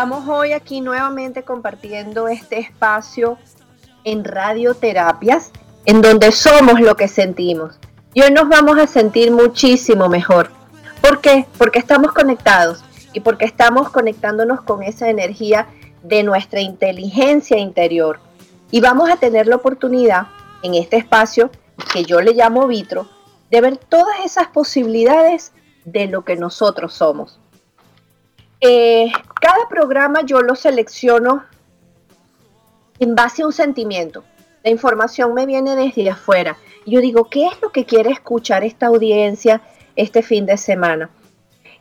Estamos hoy aquí nuevamente compartiendo este espacio en radioterapias, en donde somos lo que sentimos. Y hoy nos vamos a sentir muchísimo mejor. ¿Por qué? Porque estamos conectados y porque estamos conectándonos con esa energía de nuestra inteligencia interior. Y vamos a tener la oportunidad en este espacio que yo le llamo vitro, de ver todas esas posibilidades de lo que nosotros somos. Eh, cada programa yo lo selecciono en base a un sentimiento. La información me viene desde afuera. Yo digo, ¿qué es lo que quiere escuchar esta audiencia este fin de semana?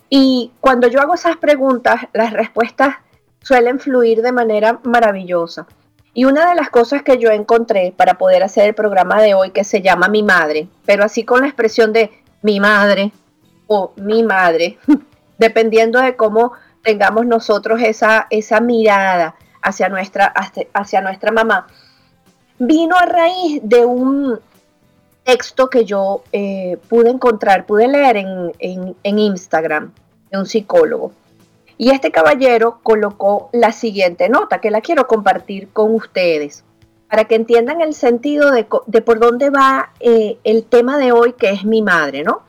Y cuando yo hago esas preguntas, las respuestas suelen fluir de manera maravillosa. Y una de las cosas que yo encontré para poder hacer el programa de hoy, que se llama Mi Madre, pero así con la expresión de mi madre o mi madre, dependiendo de cómo tengamos nosotros esa, esa mirada hacia nuestra, hacia nuestra mamá, vino a raíz de un texto que yo eh, pude encontrar, pude leer en, en Instagram de un psicólogo. Y este caballero colocó la siguiente nota que la quiero compartir con ustedes para que entiendan el sentido de, por dónde va eh, el tema de hoy que es mi madre, ¿no?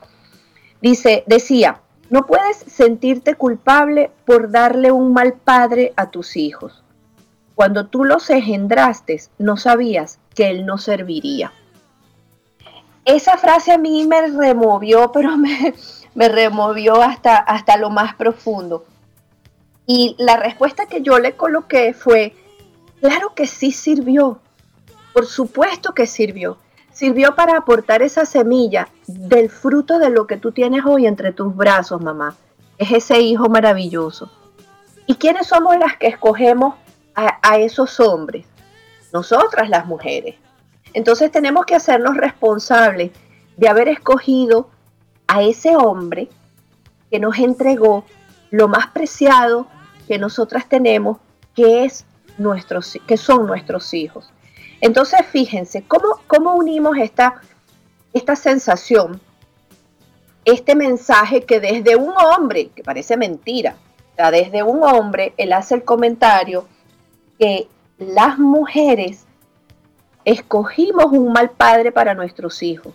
Dice, decía, no puedes sentirte culpable por darle un mal padre a tus hijos. Cuando tú los engendraste, no sabías que él no serviría. Esa frase a mí me removió, pero me, me removió hasta, hasta lo más profundo. Y la respuesta que yo le coloqué fue, claro que sí sirvió, por supuesto que sirvió sirvió para aportar esa semilla del fruto de lo que tú tienes hoy entre tus brazos, mamá. Es ese hijo maravilloso. ¿Y quiénes somos las que escogemos a, esos hombres? Nosotras las mujeres. Entonces tenemos que hacernos responsables de haber escogido a ese hombre que nos entregó lo más preciado que nosotras tenemos, que, es nuestros, que son nuestros hijos. Entonces, fíjense, ¿cómo, cómo unimos esta, esta sensación, este mensaje que desde un hombre, que parece mentira, desde un hombre, él hace el comentario que las mujeres escogimos un mal padre para nuestros hijos.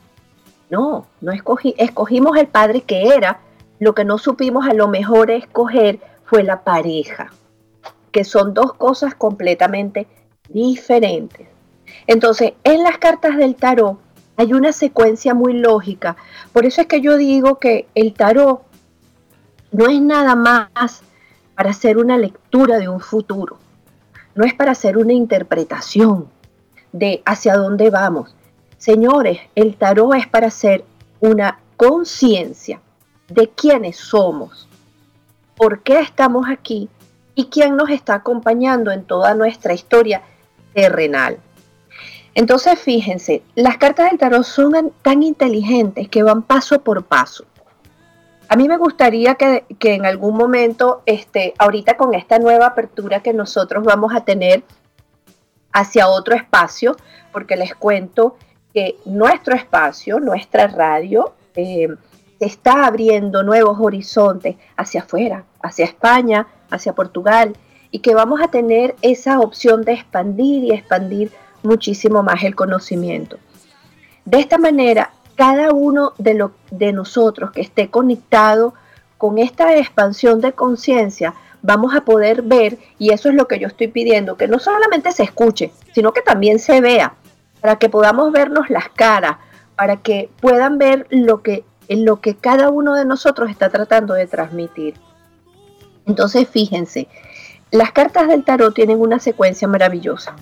No, no escogí, escogimos el padre que era, lo que no supimos a lo mejor escoger fue la pareja, que son dos cosas completamente diferentes. Entonces, en las cartas del tarot hay una secuencia muy lógica. Por eso es que yo digo que el tarot no es nada más para hacer una lectura de un futuro. No es para hacer una interpretación de hacia dónde vamos. Señores, el tarot es para hacer una conciencia de quiénes somos, por qué estamos aquí y quién nos está acompañando en toda nuestra historia terrenal. Entonces, fíjense, las cartas del tarot son tan inteligentes que van paso por paso. A mí me gustaría que, en algún momento, este, ahorita con esta nueva apertura que nosotros vamos a tener hacia otro espacio, porque les cuento que nuestro espacio, nuestra radio, eh, está abriendo nuevos horizontes hacia afuera, hacia España, hacia Portugal, y que vamos a tener esa opción de expandir y expandir muchísimo más el conocimiento. De esta manera, cada uno de, lo, de nosotros que esté conectado con esta expansión de conciencia, vamos a poder ver, y eso es lo que yo estoy pidiendo, que no solamente se escuche, sino que también se vea, para que podamos vernos las caras, para que puedan ver lo que, lo que cada uno de nosotros está tratando de transmitir. Entonces, fíjense, Las cartas del tarot tienen una secuencia maravillosa.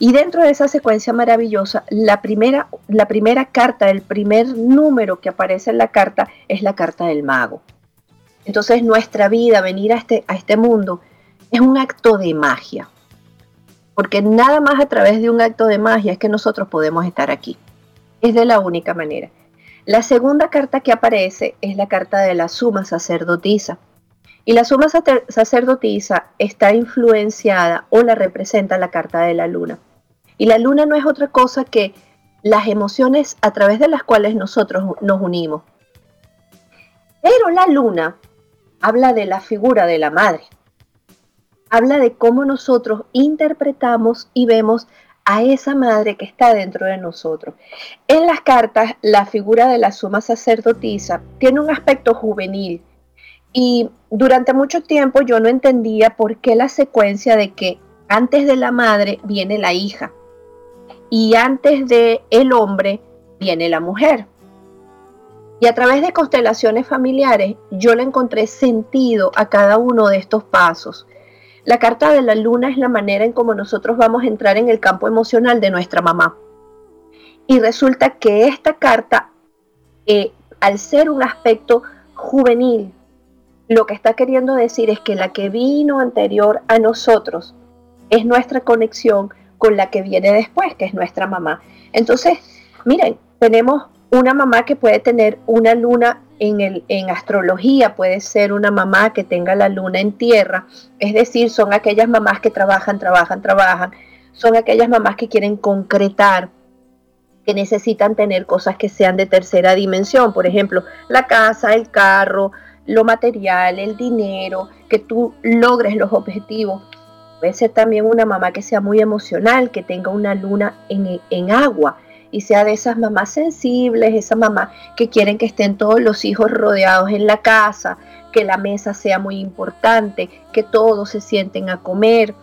Y dentro de esa secuencia maravillosa, la primera, la primera carta, el primer número que aparece en la carta es la carta del mago. Entonces nuestra vida, venir a este, a este mundo, es un acto de magia. Porque nada más a través de un acto de magia es que nosotros podemos estar aquí. Es de la única manera. La segunda carta que aparece es la carta de la suma sacerdotisa. Y la suma sacerdotisa está influenciada o la representa la carta de la luna. Y la luna no es otra cosa que las emociones a través de las cuales nosotros nos unimos. Pero la luna habla de la figura de la madre habla de cómo nosotros interpretamos y vemos a esa madre que está dentro de nosotros. En las cartas, la figura de la suma sacerdotisa tiene un aspecto juvenil y durante mucho tiempo yo no entendía por qué la secuencia de que antes de la madre viene la hija y antes de el hombre viene la mujer. Y a través de constelaciones familiares yo le encontré sentido a cada uno de estos pasos. La carta de la luna es la manera en cómo nosotros vamos a entrar en el campo emocional de nuestra mamá. Y resulta que esta carta, eh, al ser un aspecto juvenil, lo que está queriendo decir es que la que vino anterior a nosotros es nuestra conexión con la que viene después, que es nuestra mamá. Entonces, miren, tenemos una mamá que puede tener una luna en, el, en astrología puede ser una mamá que tenga la luna en tierra, es decir, son aquellas mamás que trabajan, trabajan, trabajan, son aquellas mamás que quieren concretar, que necesitan tener cosas que sean de tercera dimensión, por ejemplo, la casa, el carro, lo material, el dinero, que tú logres los objetivos. Puede ser también una mamá que sea muy emocional, que tenga una luna en, en agua, y sea de esas mamás sensibles, esas mamás que quieren que estén todos los hijos rodeados en la casa, que la mesa sea muy importante, que todos se sienten a comer.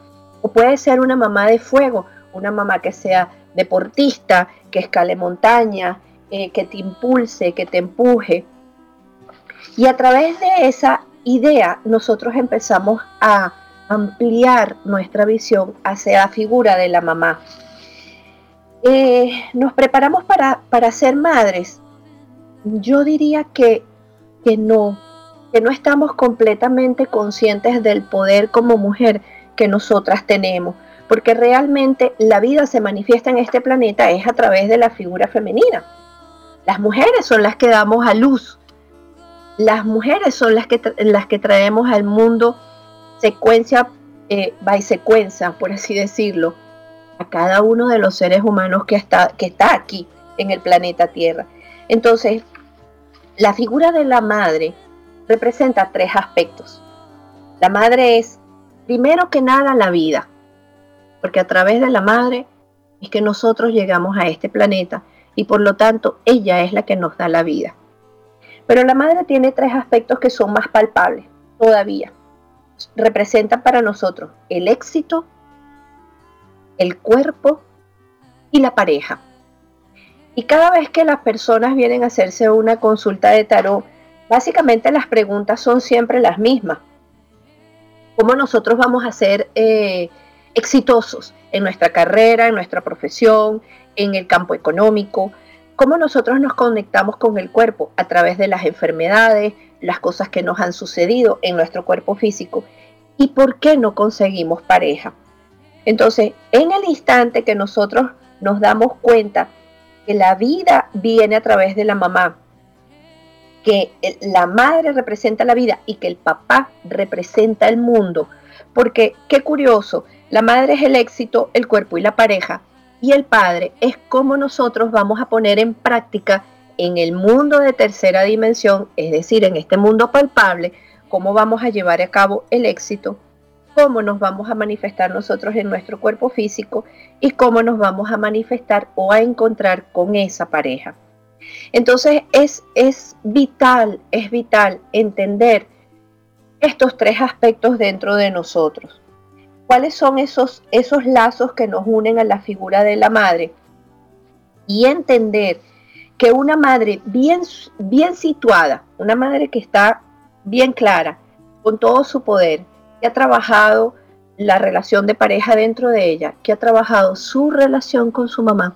O puede ser una mamá de fuego, una mamá que sea deportista, que escale montaña, eh, que te impulse, que te empuje. Y a través de esa idea nosotros empezamos a ampliar nuestra visión hacia la figura de la mamá. Eh, nos preparamos para, para ser madres. Yo diría que, que no, que no estamos completamente conscientes del poder como mujer que nosotras tenemos, porque realmente la vida se manifiesta en este planeta es a través de la figura femenina. Las mujeres son las que damos a luz, las mujeres son las que, las que traemos al mundo secuencia eh, by secuencia, por así decirlo a cada uno de los seres humanos que está, que está aquí en el planeta Tierra. Entonces, la figura de la madre representa tres aspectos. La madre es, primero que nada, la vida, porque a través de la madre es que nosotros llegamos a este planeta y por lo tanto ella es la que nos da la vida. Pero la madre tiene tres aspectos que son más palpables todavía. Representa para nosotros el éxito, el cuerpo y la pareja. Y cada vez que las personas vienen a hacerse una consulta de tarot, básicamente las preguntas son siempre las mismas. ¿Cómo nosotros vamos a ser eh, exitosos en nuestra carrera, en nuestra profesión, en el campo económico? ¿Cómo nosotros nos conectamos con el cuerpo a través de las enfermedades, las cosas que nos han sucedido en nuestro cuerpo físico? ¿Y por qué no conseguimos pareja? Entonces, en el instante que nosotros nos damos cuenta que la vida viene a través de la mamá, que la madre representa la vida y que el papá representa el mundo, porque qué curioso, la madre es el éxito, el cuerpo y la pareja, y el padre es como nosotros vamos a poner en práctica en el mundo de tercera dimensión, es decir, en este mundo palpable, cómo vamos a llevar a cabo el éxito, cómo nos vamos a manifestar nosotros en nuestro cuerpo físico y cómo nos vamos a manifestar o a encontrar con esa pareja. Entonces es, es vital, es vital entender estos tres aspectos dentro de nosotros. ¿Cuáles son esos, esos lazos que nos unen a la figura de la madre? Y entender que una madre bien, bien situada, una madre que está bien clara, con todo su poder, ha trabajado la relación de pareja dentro de ella, que ha trabajado su relación con su mamá,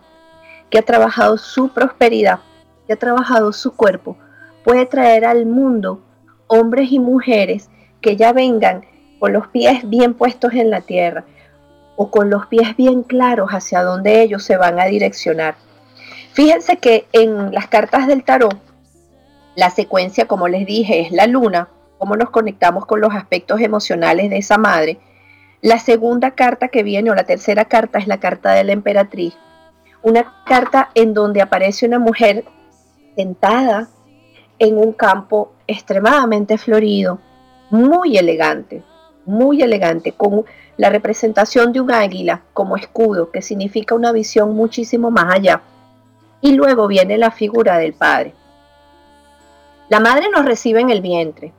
que ha trabajado su prosperidad, que ha trabajado su cuerpo, puede traer al mundo hombres y mujeres que ya vengan con los pies bien puestos en la tierra o con los pies bien claros hacia dónde ellos se van a direccionar. Fíjense que en las cartas del tarot, la secuencia, como les dije, es la luna, cómo nos conectamos con los aspectos emocionales de esa madre. La segunda carta que viene, o la tercera carta, es la carta de la emperatriz. Una carta en donde aparece una mujer sentada en un campo extremadamente florido, muy elegante, muy elegante, con la representación de un águila como escudo, que significa una visión muchísimo más allá. Y luego viene la figura del padre. La madre nos recibe en el vientre.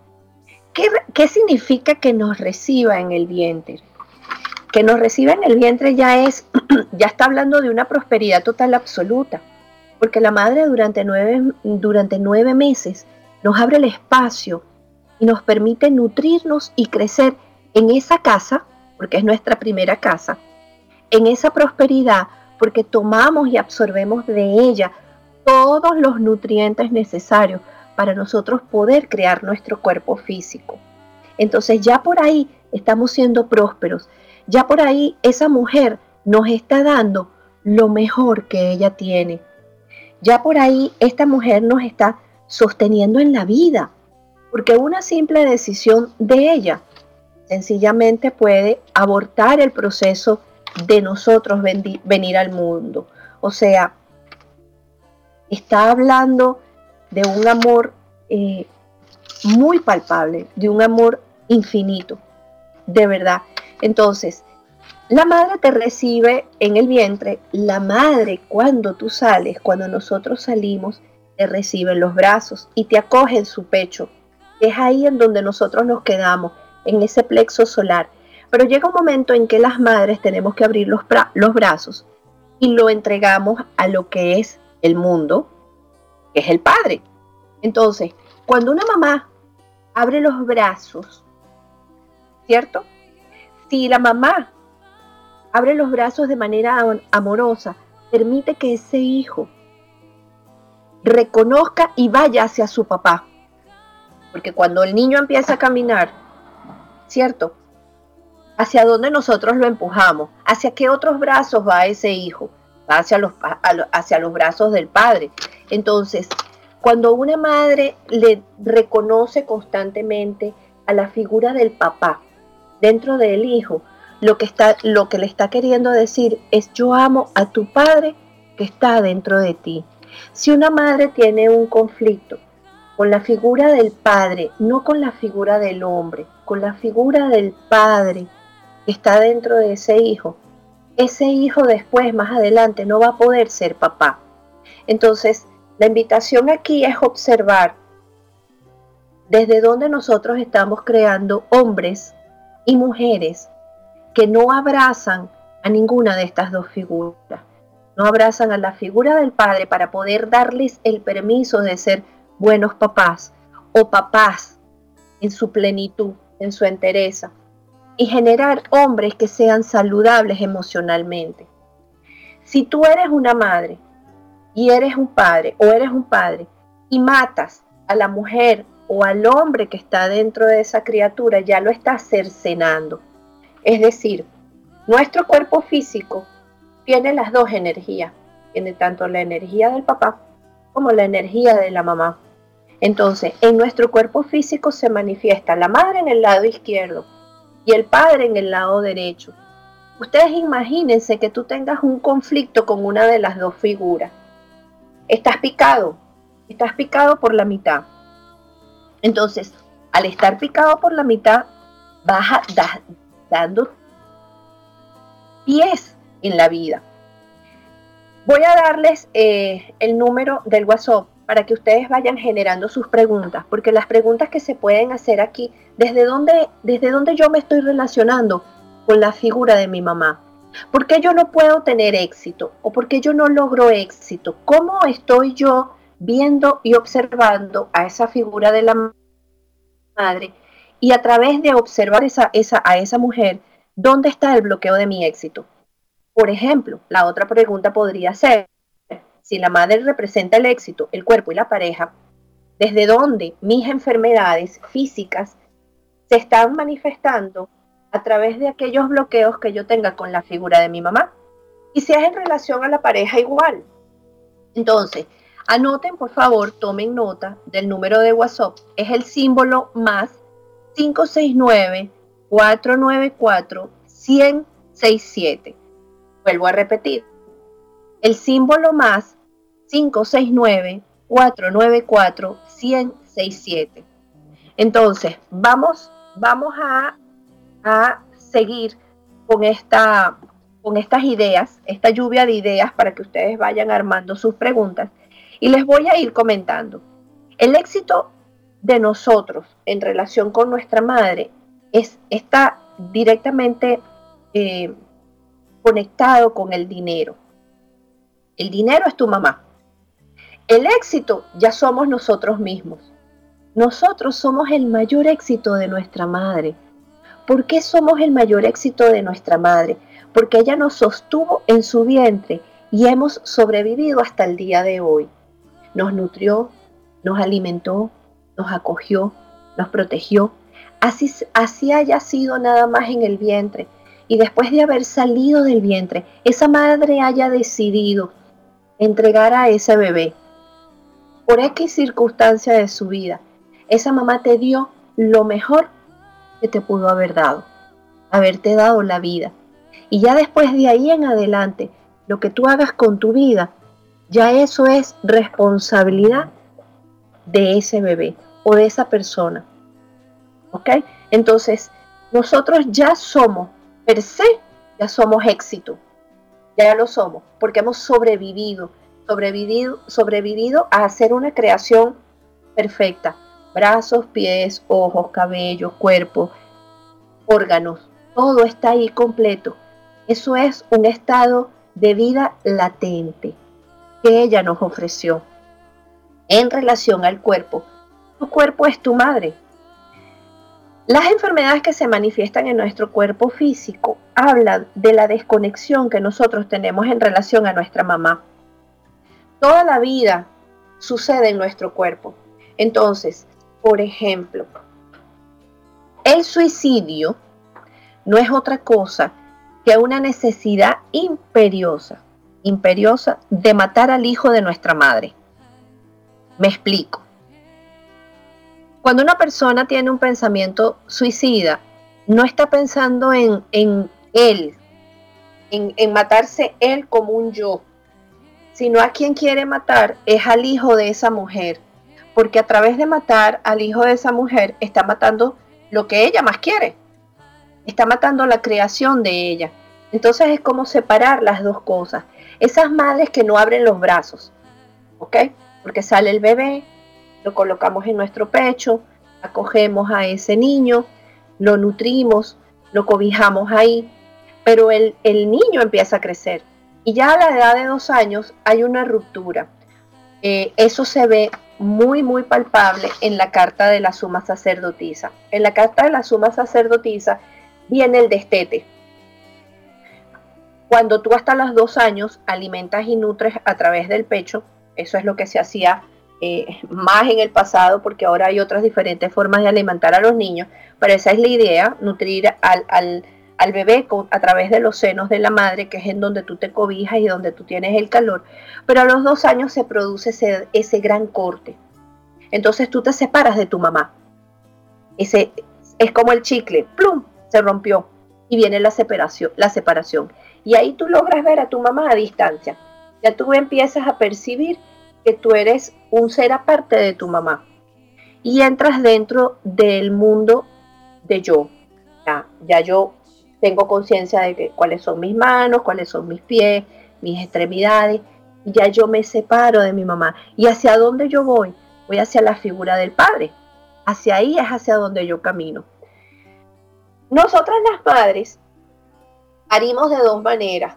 ¿Qué, ¿Qué, significa que nos reciba en el vientre? Que nos reciba en el vientre ya es, ya está hablando de una prosperidad total absoluta, porque la madre durante nueve, durante nueve meses nos abre el espacio y nos permite nutrirnos y crecer en esa casa, porque es nuestra primera casa, en esa prosperidad, porque tomamos y absorbemos de ella todos los nutrientes necesarios para nosotros poder crear nuestro cuerpo físico. Entonces ya por ahí estamos siendo prósperos, ya por ahí esa mujer nos está dando lo mejor que ella tiene. Ya por ahí esta mujer nos está sosteniendo en la vida, porque una simple decisión de ella sencillamente puede abortar el proceso de nosotros venir al mundo. O sea, está hablando de un amor eh, muy palpable, de un amor infinito, de verdad. Entonces, la madre te recibe en el vientre, la madre cuando tú sales, cuando nosotros salimos, te recibe en los brazos y te acoge en su pecho. Es ahí en donde nosotros nos quedamos en ese plexo solar. Pero llega un momento en que las madres tenemos que abrir los, los brazos y lo entregamos a lo que es el mundo, que es el Padre. Entonces, cuando una mamá abre los brazos, ¿cierto? Si la mamá abre los brazos de manera amorosa, permite que ese hijo reconozca y vaya hacia su papá. Porque cuando el niño empieza a caminar ¿cierto? ¿Hacia dónde nosotros lo empujamos? ¿Hacia qué otros brazos va ese hijo? Va hacia los, hacia los brazos del padre. Entonces, cuando una madre le reconoce constantemente a la figura del papá dentro del hijo, lo que, está, lo que le está queriendo decir es yo amo a tu padre que está dentro de ti. Si una madre tiene un conflicto con la figura del padre, no con la figura del hombre, con la figura del padre que está dentro de ese hijo, ese hijo después, más adelante, no va a poder ser papá. Entonces, la invitación aquí es observar desde dónde nosotros estamos creando hombres y mujeres que no abrazan a ninguna de estas dos figuras. No abrazan a la figura del padre para poder darles el permiso de ser buenos papás o papás en su plenitud en su entereza y generar hombres que sean saludables emocionalmente. Si tú eres una madre y eres un padre o eres un padre y matas a la mujer o al hombre que está dentro de esa criatura, ya lo estás cercenando. Es decir, nuestro cuerpo físico tiene las dos energías. Tiene tanto la energía del papá como la energía de la mamá. Entonces, en nuestro cuerpo físico se manifiesta la madre en el lado izquierdo y el padre en el lado derecho. Ustedes imagínense que tú tengas un conflicto con una de las dos figuras. Estás picado, estás picado por la mitad. Entonces, al estar picado por la mitad, vas dando pies en la vida. Voy a darles eh, el número del WhatsApp para que ustedes vayan generando sus preguntas, porque las preguntas que se pueden hacer aquí, ¿desde dónde, desde dónde yo me estoy relacionando con la figura de mi mamá? ¿Por qué yo no puedo tener éxito? ¿O por qué yo no logro éxito? ¿Cómo estoy yo viendo y observando a esa figura de la madre? Y a través de observar esa, esa, a esa mujer, ¿dónde está el bloqueo de mi éxito? Por ejemplo, la otra pregunta podría ser, si la madre representa el éxito, el cuerpo y la pareja, ¿desde dónde mis enfermedades físicas se están manifestando a través de aquellos bloqueos que yo tenga con la figura de mi mamá? Y si es en relación a la pareja igual. Entonces, anoten por favor, tomen nota del número de WhatsApp. Es el símbolo más 569-494-1067. Vuelvo a repetir. El símbolo más 569-494-1067. Entonces, vamos, vamos a, a seguir con esta con estas ideas, esta lluvia de ideas para que ustedes vayan armando sus preguntas y les voy a ir comentando. El éxito de nosotros en relación con nuestra madre es, está directamente eh, conectado con el dinero. El dinero es tu mamá. El éxito ya somos nosotros mismos. Nosotros somos el mayor éxito de nuestra madre. ¿Por qué somos el mayor éxito de nuestra madre? porque ella nos sostuvo en su vientre y hemos sobrevivido hasta el día de hoy. Nos nutrió, nos alimentó, nos acogió, nos protegió, así, así haya sido nada más en el vientre. Y después de haber salido del vientre, esa madre haya decidido entregar a ese bebé por X circunstancia de su vida. Esa mamá te dio lo mejor que te pudo haber dado, haberte dado la vida. Y ya después de ahí en adelante, lo que tú hagas con tu vida, ya eso es responsabilidad de ese bebé o de esa persona. ¿Ok? Entonces, nosotros ya somos, per se, ya somos éxito. Ya lo somos, porque hemos sobrevivido, sobrevivido, sobrevivido a hacer una creación perfecta. Brazos, pies, ojos, cabello, cuerpo, órganos, todo está ahí completo. Eso es un estado de vida latente que ella nos ofreció en relación al cuerpo. Tu cuerpo es tu madre. Las enfermedades que se manifiestan en nuestro cuerpo físico hablan de la desconexión que nosotros tenemos en relación a nuestra mamá. Toda la vida sucede en nuestro cuerpo. Entonces, por ejemplo, el suicidio no es otra cosa que una necesidad imperiosa, imperiosa de matar al hijo de nuestra madre. Me explico. Cuando una persona tiene un pensamiento suicida, no está pensando en, en él, en, en matarse él como un yo, sino a quien quiere matar es al hijo de esa mujer, porque a través de matar al hijo de esa mujer está matando lo que ella más quiere, está matando la creación de ella. Entonces es como separar las dos cosas. Esas madres que no abren los brazos, ¿ok? Porque sale el bebé, lo colocamos en nuestro pecho, acogemos a ese niño, lo nutrimos, lo cobijamos ahí, pero el, el niño empieza a crecer y ya a la edad de dos años hay una ruptura. Eh, eso se ve muy, muy palpable en la carta de la suma sacerdotisa. En la carta de la suma sacerdotisa viene el destete. Cuando tú hasta los dos años alimentas y nutres a través del pecho, eso es lo que se hacía eh, más en el pasado, porque ahora hay otras diferentes formas de alimentar a los niños, pero esa es la idea, nutrir al, bebé a través de los senos de la madre, que es en donde tú te cobijas y donde tú tienes el calor, pero a los dos años se produce ese, ese gran corte. Entonces tú te separas de tu mamá. Ese, es como el chicle, plum, se rompió y viene la separación, la separación. Y ahí tú logras ver a tu mamá a distancia. Ya tú empiezas a percibir que tú eres un ser aparte de tu mamá. Y entras dentro del mundo de yo. Ya, ya yo tengo conciencia de que, cuáles son mis manos, cuáles son mis pies, mis extremidades. Ya yo me separo de mi mamá. ¿Y hacia dónde yo voy? Voy hacia la figura del Padre. Hacia ahí es hacia donde yo camino. Nosotras las madres parimos de dos maneras.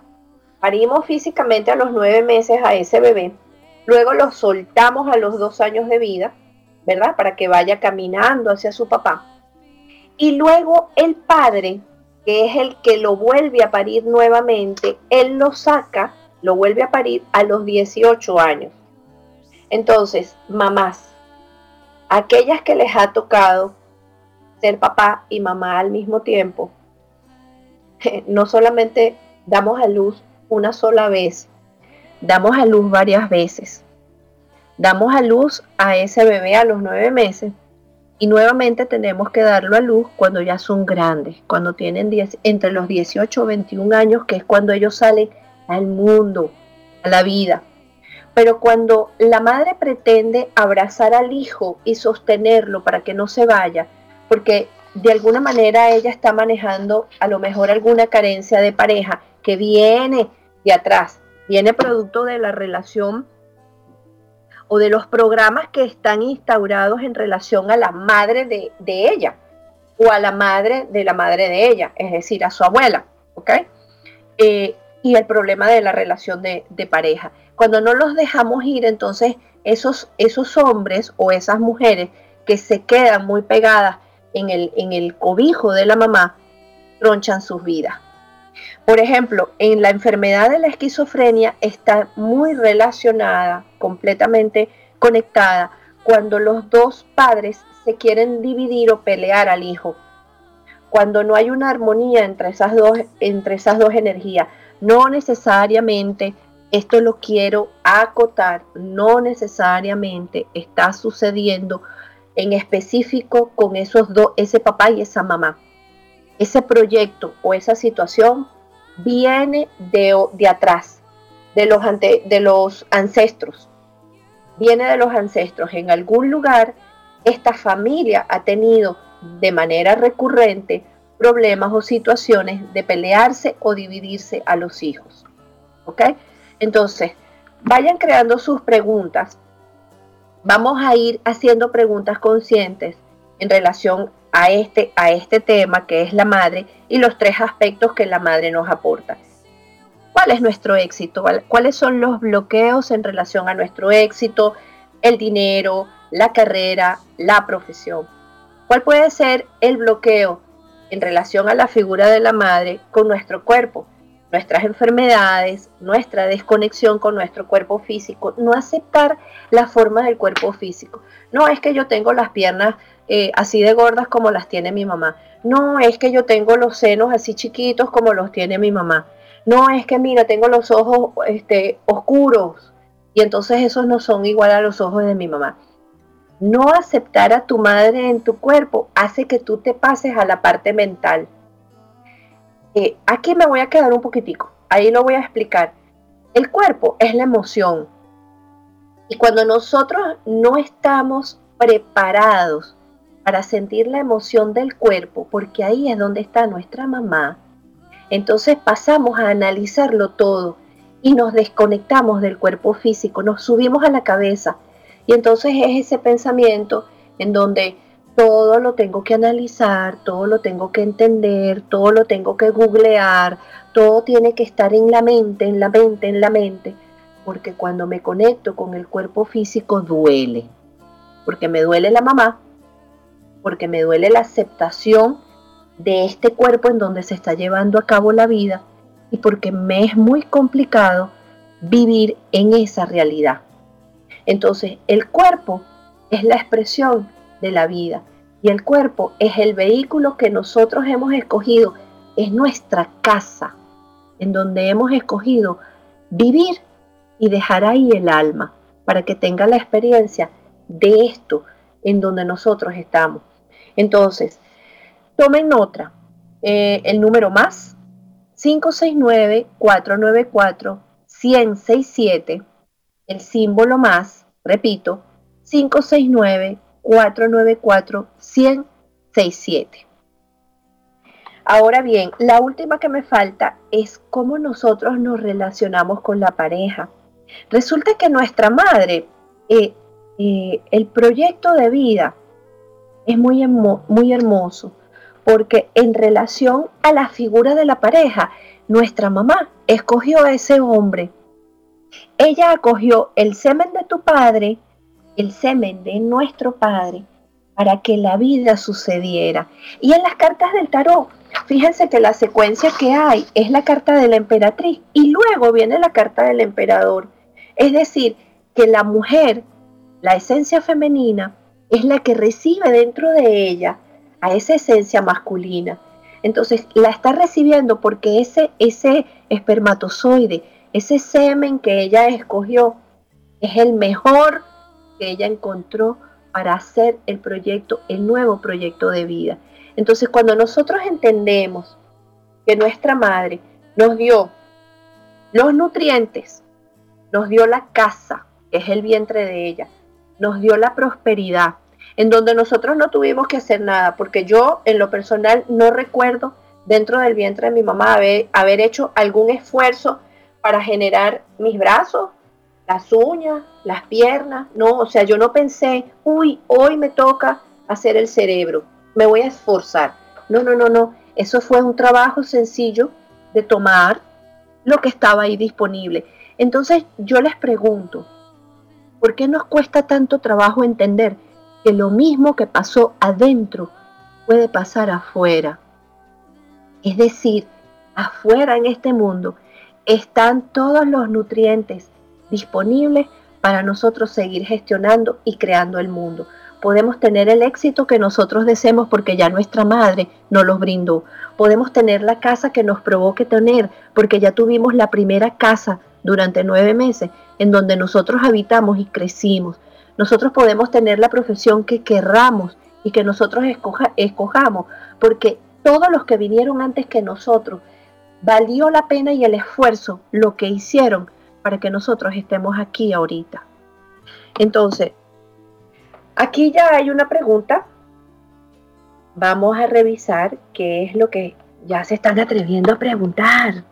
Parimos físicamente a los nueve meses a ese bebé, luego lo soltamos a los dos años de vida, ¿verdad? Para que vaya caminando hacia su papá. Y luego el padre que es el que lo vuelve a parir nuevamente, él lo saca, lo vuelve a parir a los 18 años. Entonces, mamás, aquellas que les ha tocado ser papá y mamá al mismo tiempo, no solamente damos a luz una sola vez, damos a luz varias veces. Damos a luz a ese bebé a los nueve meses y nuevamente tenemos que darlo a luz cuando ya son grandes, cuando tienen entre los 18 o 21 años, que es cuando ellos salen al mundo, a la vida. Pero cuando la madre pretende abrazar al hijo y sostenerlo para que no se vaya, porque de alguna manera ella está manejando a lo mejor alguna carencia de pareja que viene de atrás, viene producto de la relación o de los programas que están instaurados en relación a la madre de, ella o a la madre de la madre de ella, es decir, a su abuela, ¿ok? Eh, y el problema de la relación de, de, pareja. Cuando no los dejamos ir, entonces esos, esos hombres o esas mujeres que se quedan muy pegadas en el, en el cobijo de la mamá, tronchan sus vidas. Por ejemplo, en la enfermedad de la esquizofrenia está muy relacionada, completamente conectada, cuando los dos padres se quieren dividir o pelear al hijo. Cuando no hay una armonía entre esas dos, entre esas dos energías. No necesariamente, esto lo quiero acotar, no necesariamente está sucediendo en específico con esos dos, ese papá y esa mamá. Ese proyecto o esa situación viene de, de atrás, de los, de los ancestros. Viene de los ancestros. En algún lugar, esta familia ha tenido de manera recurrente problemas o situaciones de pelearse o dividirse a los hijos. ¿Ok? Entonces, vayan creando sus preguntas. Vamos a ir haciendo preguntas conscientes en relación a este, a este tema que es la madre y los tres aspectos que la madre nos aporta. ¿Cuál es nuestro éxito? ¿Cuáles son los bloqueos en relación a nuestro éxito? El dinero, la carrera, la profesión. ¿Cuál puede ser el bloqueo en relación a la figura de la madre con nuestro cuerpo? Nuestras enfermedades, nuestra desconexión con nuestro cuerpo físico, no aceptar la forma del cuerpo físico. No es que yo tengo las piernas eh, así de gordas como las tiene mi mamá. No es que yo tengo los senos así chiquitos como los tiene mi mamá. No es que, mira, tengo los ojos este, oscuros y entonces esos no son igual a los ojos de mi mamá. No aceptar a tu madre en tu cuerpo hace que tú te pases a la parte mental. Eh, aquí me voy a quedar un poquitico, ahí lo voy a explicar. El cuerpo es la emoción. Y cuando nosotros no estamos preparados para sentir la emoción del cuerpo, porque ahí es donde está nuestra mamá, entonces pasamos a analizarlo todo y nos desconectamos del cuerpo físico, nos subimos a la cabeza. Y entonces es ese pensamiento en donde todo lo tengo que analizar, todo lo tengo que entender, todo lo tengo que googlear, todo tiene que estar en la mente, en la mente, en la mente, porque cuando me conecto con el cuerpo físico duele, porque me duele la mamá, porque me duele la aceptación de este cuerpo en donde se está llevando a cabo la vida y porque me es muy complicado vivir en esa realidad. Entonces, el cuerpo es la expresión de la vida y el cuerpo es el vehículo que nosotros hemos escogido, es nuestra casa en donde hemos escogido vivir y dejar ahí el alma para que tenga la experiencia de esto en donde nosotros estamos. Entonces, tomen nota. Eh, el número más 569-494-1067. El símbolo más, repito, 569-494-1067. Ahora bien, la última que me falta es cómo nosotros nos relacionamos con la pareja. Resulta que nuestra madre, eh, eh, el proyecto de vida es muy, muy hermoso, porque en relación a la figura de la pareja, nuestra mamá escogió a ese hombre. Ella acogió el semen de tu padre, el semen de nuestro padre, para que la vida sucediera. Y en las cartas del tarot fíjense que la secuencia que hay es la carta de la emperatriz y luego viene la carta del emperador. Es decir, que la mujer, la esencia femenina, es la que recibe dentro de ella a esa esencia masculina. Entonces la está recibiendo porque ese, ese espermatozoide, ese semen que ella escogió, es el mejor que ella encontró para hacer el proyecto, el nuevo proyecto de vida. Entonces cuando nosotros entendemos que nuestra madre nos dio los nutrientes, nos dio la casa, que es el vientre de ella, nos dio la prosperidad, en donde nosotros no tuvimos que hacer nada, porque yo en lo personal no recuerdo dentro del vientre de mi mamá haber, hecho algún esfuerzo para generar mis brazos, las uñas, las piernas, no, o sea, yo no pensé, uy, hoy me toca hacer el cerebro, me voy a esforzar. No, no, no, no, eso fue un trabajo sencillo de tomar lo que estaba ahí disponible. Entonces yo les pregunto, ¿por qué nos cuesta tanto trabajo entender que lo mismo que pasó adentro puede pasar afuera. Es decir, afuera en este mundo están todos los nutrientes disponibles para nosotros seguir gestionando y creando el mundo. Podemos tener el éxito que nosotros deseemos porque ya nuestra madre nos los brindó. Podemos tener la casa que nos provoque tener porque ya tuvimos la primera casa durante nueve meses en donde nosotros habitamos y crecimos nosotros podemos tener la profesión que querramos y que nosotros escojamos, porque todos los que vinieron antes que nosotros, valió la pena y el esfuerzo lo que hicieron para que nosotros estemos aquí ahorita. Entonces, aquí ya hay una pregunta. Vamos a revisar qué es lo que ya se están atreviendo a preguntar.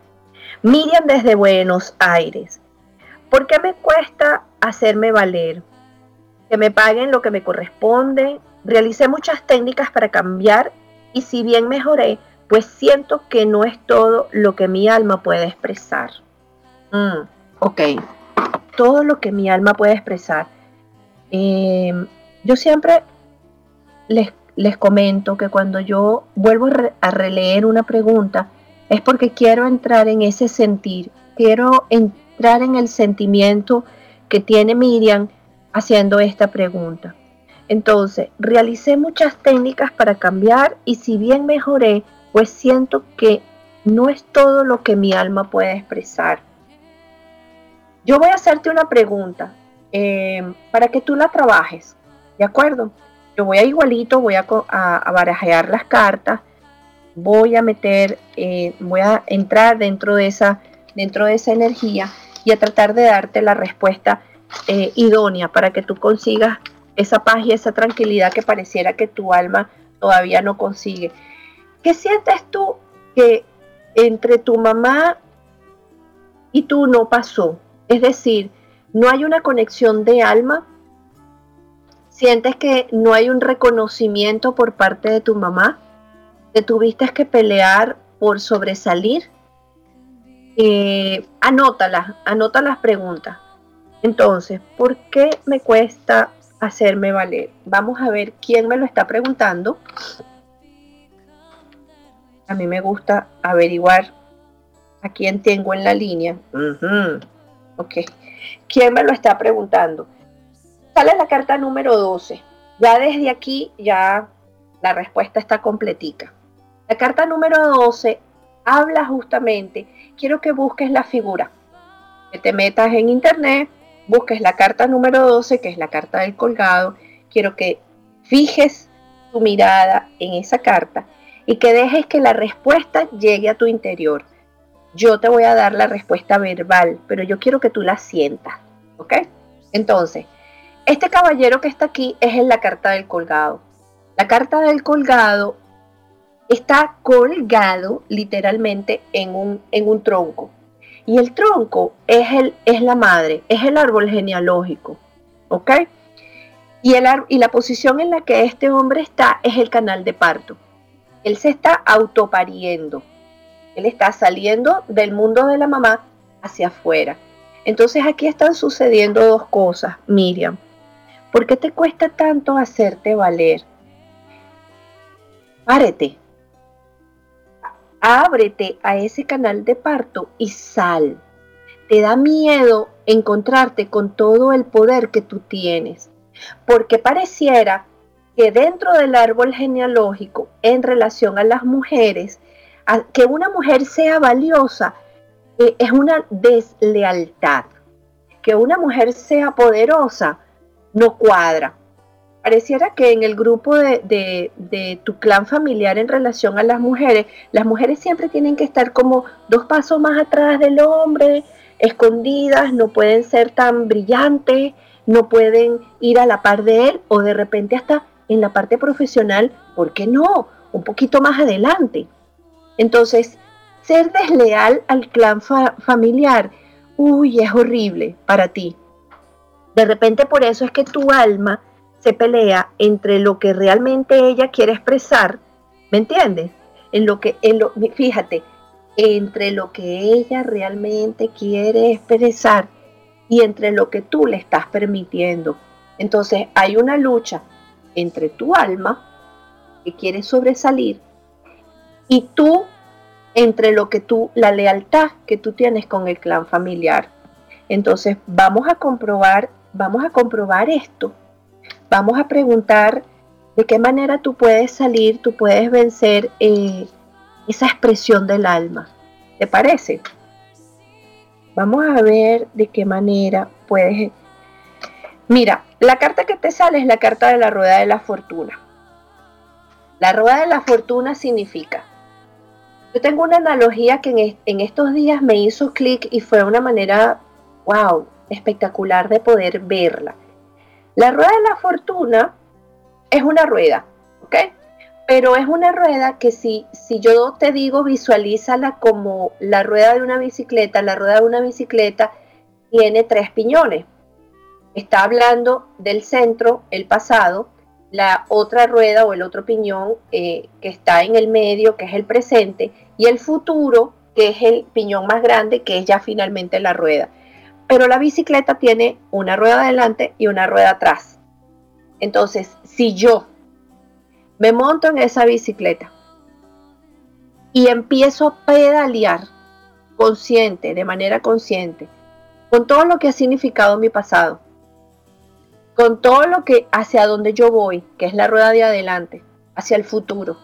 Miriam desde Buenos Aires. ¿Por qué me cuesta hacerme valer? Que me paguen lo que me corresponde. Realicé muchas técnicas para cambiar y si bien mejoré, pues siento que no es todo lo que mi alma puede expresar. Mm, ok, todo lo que mi alma puede expresar. Em, yo siempre les, les, comento que cuando yo vuelvo a releer una pregunta es porque quiero entrar en ese sentir, quiero entrar en el sentimiento que tiene Miriam haciendo esta pregunta. Entonces, realicé muchas técnicas para cambiar y si bien mejoré, pues siento que no es todo lo que mi alma puede expresar. Yo voy a hacerte una pregunta em, para que tú la trabajes, ¿de acuerdo? Yo voy a igualito, voy a, a, barajear las cartas, voy a meter, eh, voy a entrar dentro de, esa, dentro de esa energía y a tratar de darte la respuesta eh, idónea para que tú consigas esa paz y esa tranquilidad que pareciera que tu alma todavía no consigue. ¿Qué sientes tú que entre tu mamá y tú no pasó? Es decir, no hay una conexión de alma. ¿Sientes que no hay un reconocimiento por parte de tu mamá? ¿Te tuviste que pelear por sobresalir? Eh, anótalas, anota las preguntas. Entonces, ¿por qué me cuesta hacerme valer? Vamos a ver quién me lo está preguntando. A mí me gusta averiguar a quién tengo en la línea. Ok. ¿Quién me lo está preguntando? Sale la carta número 12. Ya desde aquí, ya la respuesta está completica. La carta número 12 habla justamente, quiero que busques la figura, que te metas en internet, busques la carta número 12, que es la carta del colgado. Quiero que fijes tu mirada en esa carta y que dejes que la respuesta llegue a tu interior. Yo te voy a dar la respuesta verbal, pero yo quiero que tú la sientas, ¿ok? Entonces, este caballero que está aquí es en la carta del colgado. La carta del colgado está colgado literalmente en un, en un tronco. Y el tronco es, el, es la madre, es el árbol genealógico. ¿Ok? Y, el, y la posición en la que este hombre está es el canal de parto. Él se está autopariendo. Él está saliendo del mundo de la mamá hacia afuera. Entonces aquí están sucediendo dos cosas, Miriam. ¿Por qué te cuesta tanto hacerte valer? Párete. Ábrete a ese canal de parto y sal. Te da miedo encontrarte con todo el poder que tú tienes, porque pareciera que dentro del árbol genealógico, en relación a las mujeres, que una mujer sea valiosa eh, es una deslealtad. Que una mujer sea poderosa no cuadra. Pareciera que en el grupo de, tu clan familiar en relación a las mujeres, las mujeres siempre tienen que estar como dos pasos más atrás del hombre, escondidas, no pueden ser tan brillantes, no pueden ir a la par de él o de repente hasta en la parte profesional, ¿por qué no? Un poquito más adelante. Entonces, ser desleal al clan familiar, uy, es horrible para ti. De repente por eso es que tu alma se pelea entre lo que realmente ella quiere expresar, ¿me entiendes? En lo que, en lo, fíjate, entre lo que ella realmente quiere expresar y entre lo que tú le estás permitiendo. Entonces hay una lucha entre tu alma que quiere sobresalir y tú entre lo que tú, la lealtad que tú tienes con el clan familiar. Entonces vamos a comprobar, vamos a comprobar esto. Vamos a preguntar de qué manera tú puedes salir, tú puedes vencer eh, esa expresión del alma. ¿Te parece? Vamos a ver de qué manera puedes... Mira, la carta que te sale es la carta de la rueda de la fortuna. La rueda de la fortuna significa yo tengo una analogía que en, estos días me hizo clic y fue una manera, wow, espectacular de poder verla. La rueda de la fortuna es una rueda, ¿ok? Pero es una rueda que si, si yo te digo visualízala como la rueda de una bicicleta, la rueda de una bicicleta tiene tres piñones. Está hablando del centro, el pasado, la otra rueda o el otro piñón eh, que está en el medio, que es el presente, y el futuro, que es el piñón más grande, que es ya finalmente la rueda. Pero la bicicleta tiene una rueda adelante y una rueda atrás. Entonces, si yo me monto en esa bicicleta y empiezo a pedalear consciente, de manera consciente, con todo lo que ha significado mi pasado, con todo lo que hacia donde yo voy, que es la rueda de adelante, hacia el futuro.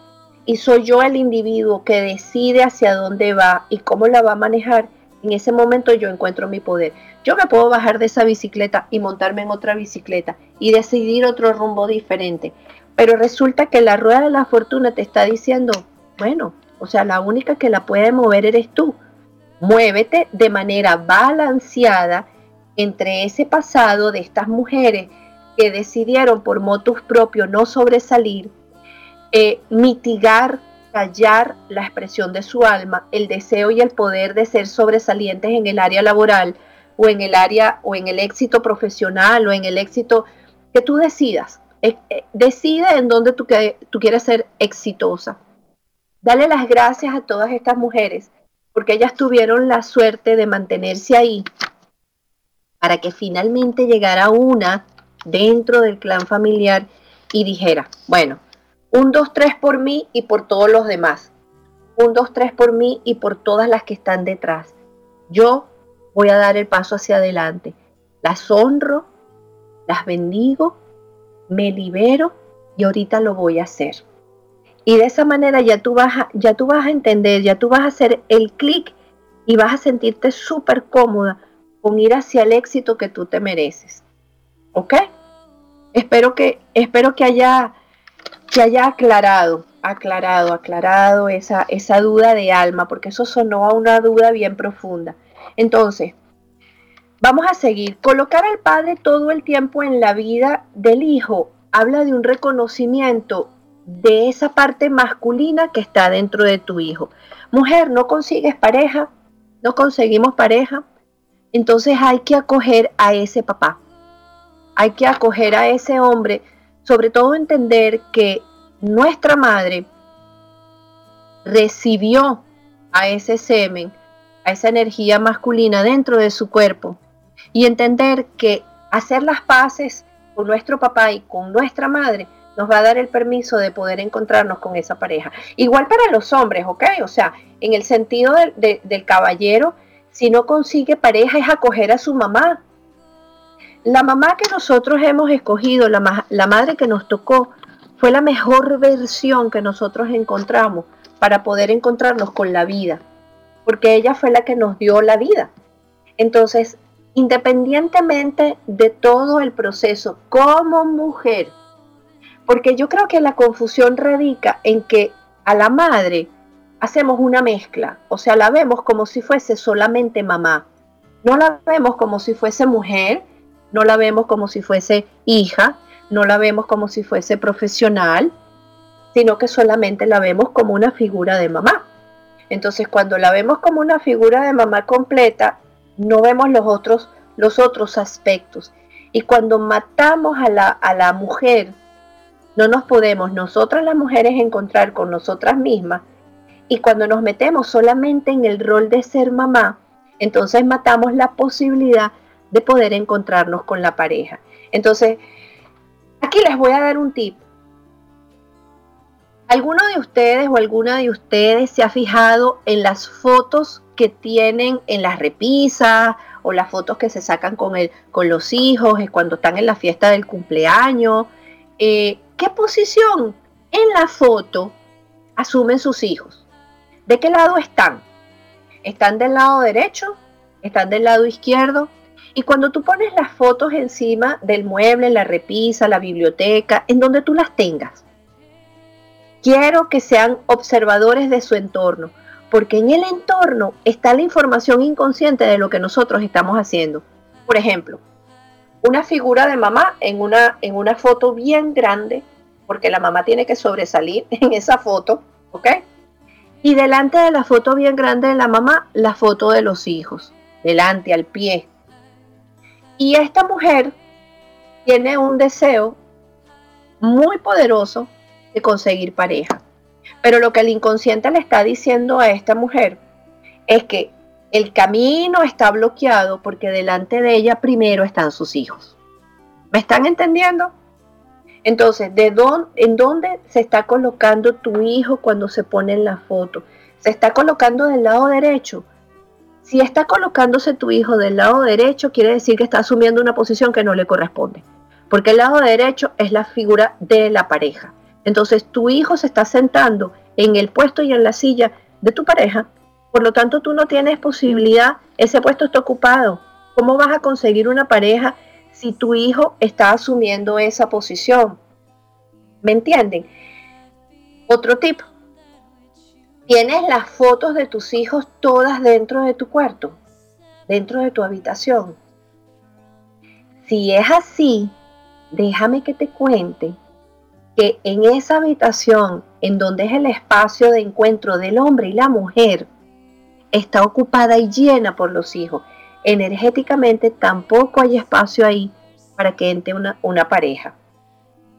Y soy yo el individuo que decide hacia dónde va y cómo la va a manejar. En ese momento yo encuentro mi poder. Yo me puedo bajar de esa bicicleta y montarme en otra bicicleta y decidir otro rumbo diferente. Pero resulta que la rueda de la fortuna te está diciendo, bueno, o sea, la única que la puede mover eres tú. Muévete de manera balanceada entre ese pasado de estas mujeres que decidieron por motus propios no sobresalir, eh, mitigar, la expresión de su alma, el deseo y el poder de ser sobresalientes en el área laboral o en el área o en el éxito profesional o en el éxito que tú decidas. Eh, eh, decide en dónde tú, tú quieres ser exitosa. Dale las gracias a todas estas mujeres porque ellas tuvieron la suerte de mantenerse ahí para que finalmente llegara una dentro del clan familiar y dijera, bueno, un, dos, tres por mí y por todos los demás. Un, dos, tres por mí y por todas las que están detrás. Yo voy a dar el paso hacia adelante. Las honro, las bendigo, me libero y ahorita lo voy a hacer. Y de esa manera ya tú vas a, ya tú vas a entender, ya tú vas a hacer el clic y vas a sentirte súper cómoda con ir hacia el éxito que tú te mereces. ¿Ok? Espero que, espero que haya, que haya aclarado, aclarado, aclarado esa, esa duda de alma, porque eso sonó a una duda bien profunda. Entonces, vamos a seguir. Colocar al padre todo el tiempo en la vida del hijo habla de un reconocimiento de esa parte masculina que está dentro de tu hijo. Mujer, no consigues pareja, no conseguimos pareja, entonces hay que acoger a ese papá hay que acoger a ese hombre, sobre todo entender que nuestra madre recibió a ese semen, a esa energía masculina dentro de su cuerpo y entender que hacer las paces con nuestro papá y con nuestra madre nos va a dar el permiso de poder encontrarnos con esa pareja. Igual para los hombres, ¿ok? O sea, en el sentido del caballero, si no consigue pareja es acoger a su mamá. La mamá que nosotros hemos escogido, la, madre que nos tocó, fue la mejor versión que nosotros encontramos para poder encontrarnos con la vida, porque ella fue la que nos dio la vida. Entonces, independientemente de todo el proceso como mujer, porque yo creo que la confusión radica en que a la madre hacemos una mezcla, o sea, la vemos como si fuese solamente mamá. No la vemos como si fuese mujer, no la vemos como si fuese hija, no la vemos como si fuese profesional, sino que solamente la vemos como una figura de mamá. Entonces, cuando la vemos como una figura de mamá completa, no vemos los otros, los otros aspectos. Y cuando matamos a la, a la mujer no nos podemos nosotras las mujeres encontrar con nosotras mismas y cuando nos metemos solamente en el rol de ser mamá, entonces matamos la posibilidad de poder encontrarnos con la pareja. Entonces, aquí les voy a dar un tip. ¿Alguno de ustedes o alguna de ustedes se ha fijado en las fotos que tienen en las repisas o las fotos que se sacan con, el, con los hijos cuando están en la fiesta del cumpleaños? Eh, ¿Qué posición en la foto asumen sus hijos? ¿De qué lado están? ¿Están del lado derecho? ¿Están del lado izquierdo? Y cuando tú pones las fotos encima del mueble, la repisa, la biblioteca, en donde tú las tengas, quiero que sean observadores de su entorno, porque en el entorno está la información inconsciente de lo que nosotros estamos haciendo. Por ejemplo, una figura de mamá en una, en una foto bien grande, porque la mamá tiene que sobresalir en esa foto, ¿ok? Y delante de la foto bien grande de la mamá, la foto de los hijos, delante, al pie. Y esta mujer tiene un deseo muy poderoso de conseguir pareja. Pero lo que el inconsciente le está diciendo a esta mujer es que el camino está bloqueado porque delante de ella primero están sus hijos. ¿Me están entendiendo? Entonces, ¿de dónde, ¿en dónde se está colocando tu hijo cuando se pone en la foto? ¿Se está colocando del lado derecho? Si está colocándose tu hijo del lado derecho, quiere decir que está asumiendo una posición que no le corresponde. Porque el lado derecho es la figura de la pareja. Entonces, tu hijo se está sentando en el puesto y en la silla de tu pareja por lo tanto, tú no tienes posibilidad, ese puesto está ocupado. ¿Cómo vas a conseguir una pareja si tu hijo está asumiendo esa posición? ¿Me entienden? Otro tip. Tienes las fotos de tus hijos todas dentro de tu cuarto, dentro de tu habitación. Si es así, déjame que te cuente que en esa habitación, en donde es el espacio de encuentro del hombre y la mujer, está ocupada y llena por los hijos. Energéticamente tampoco hay espacio ahí para que entre una, una pareja.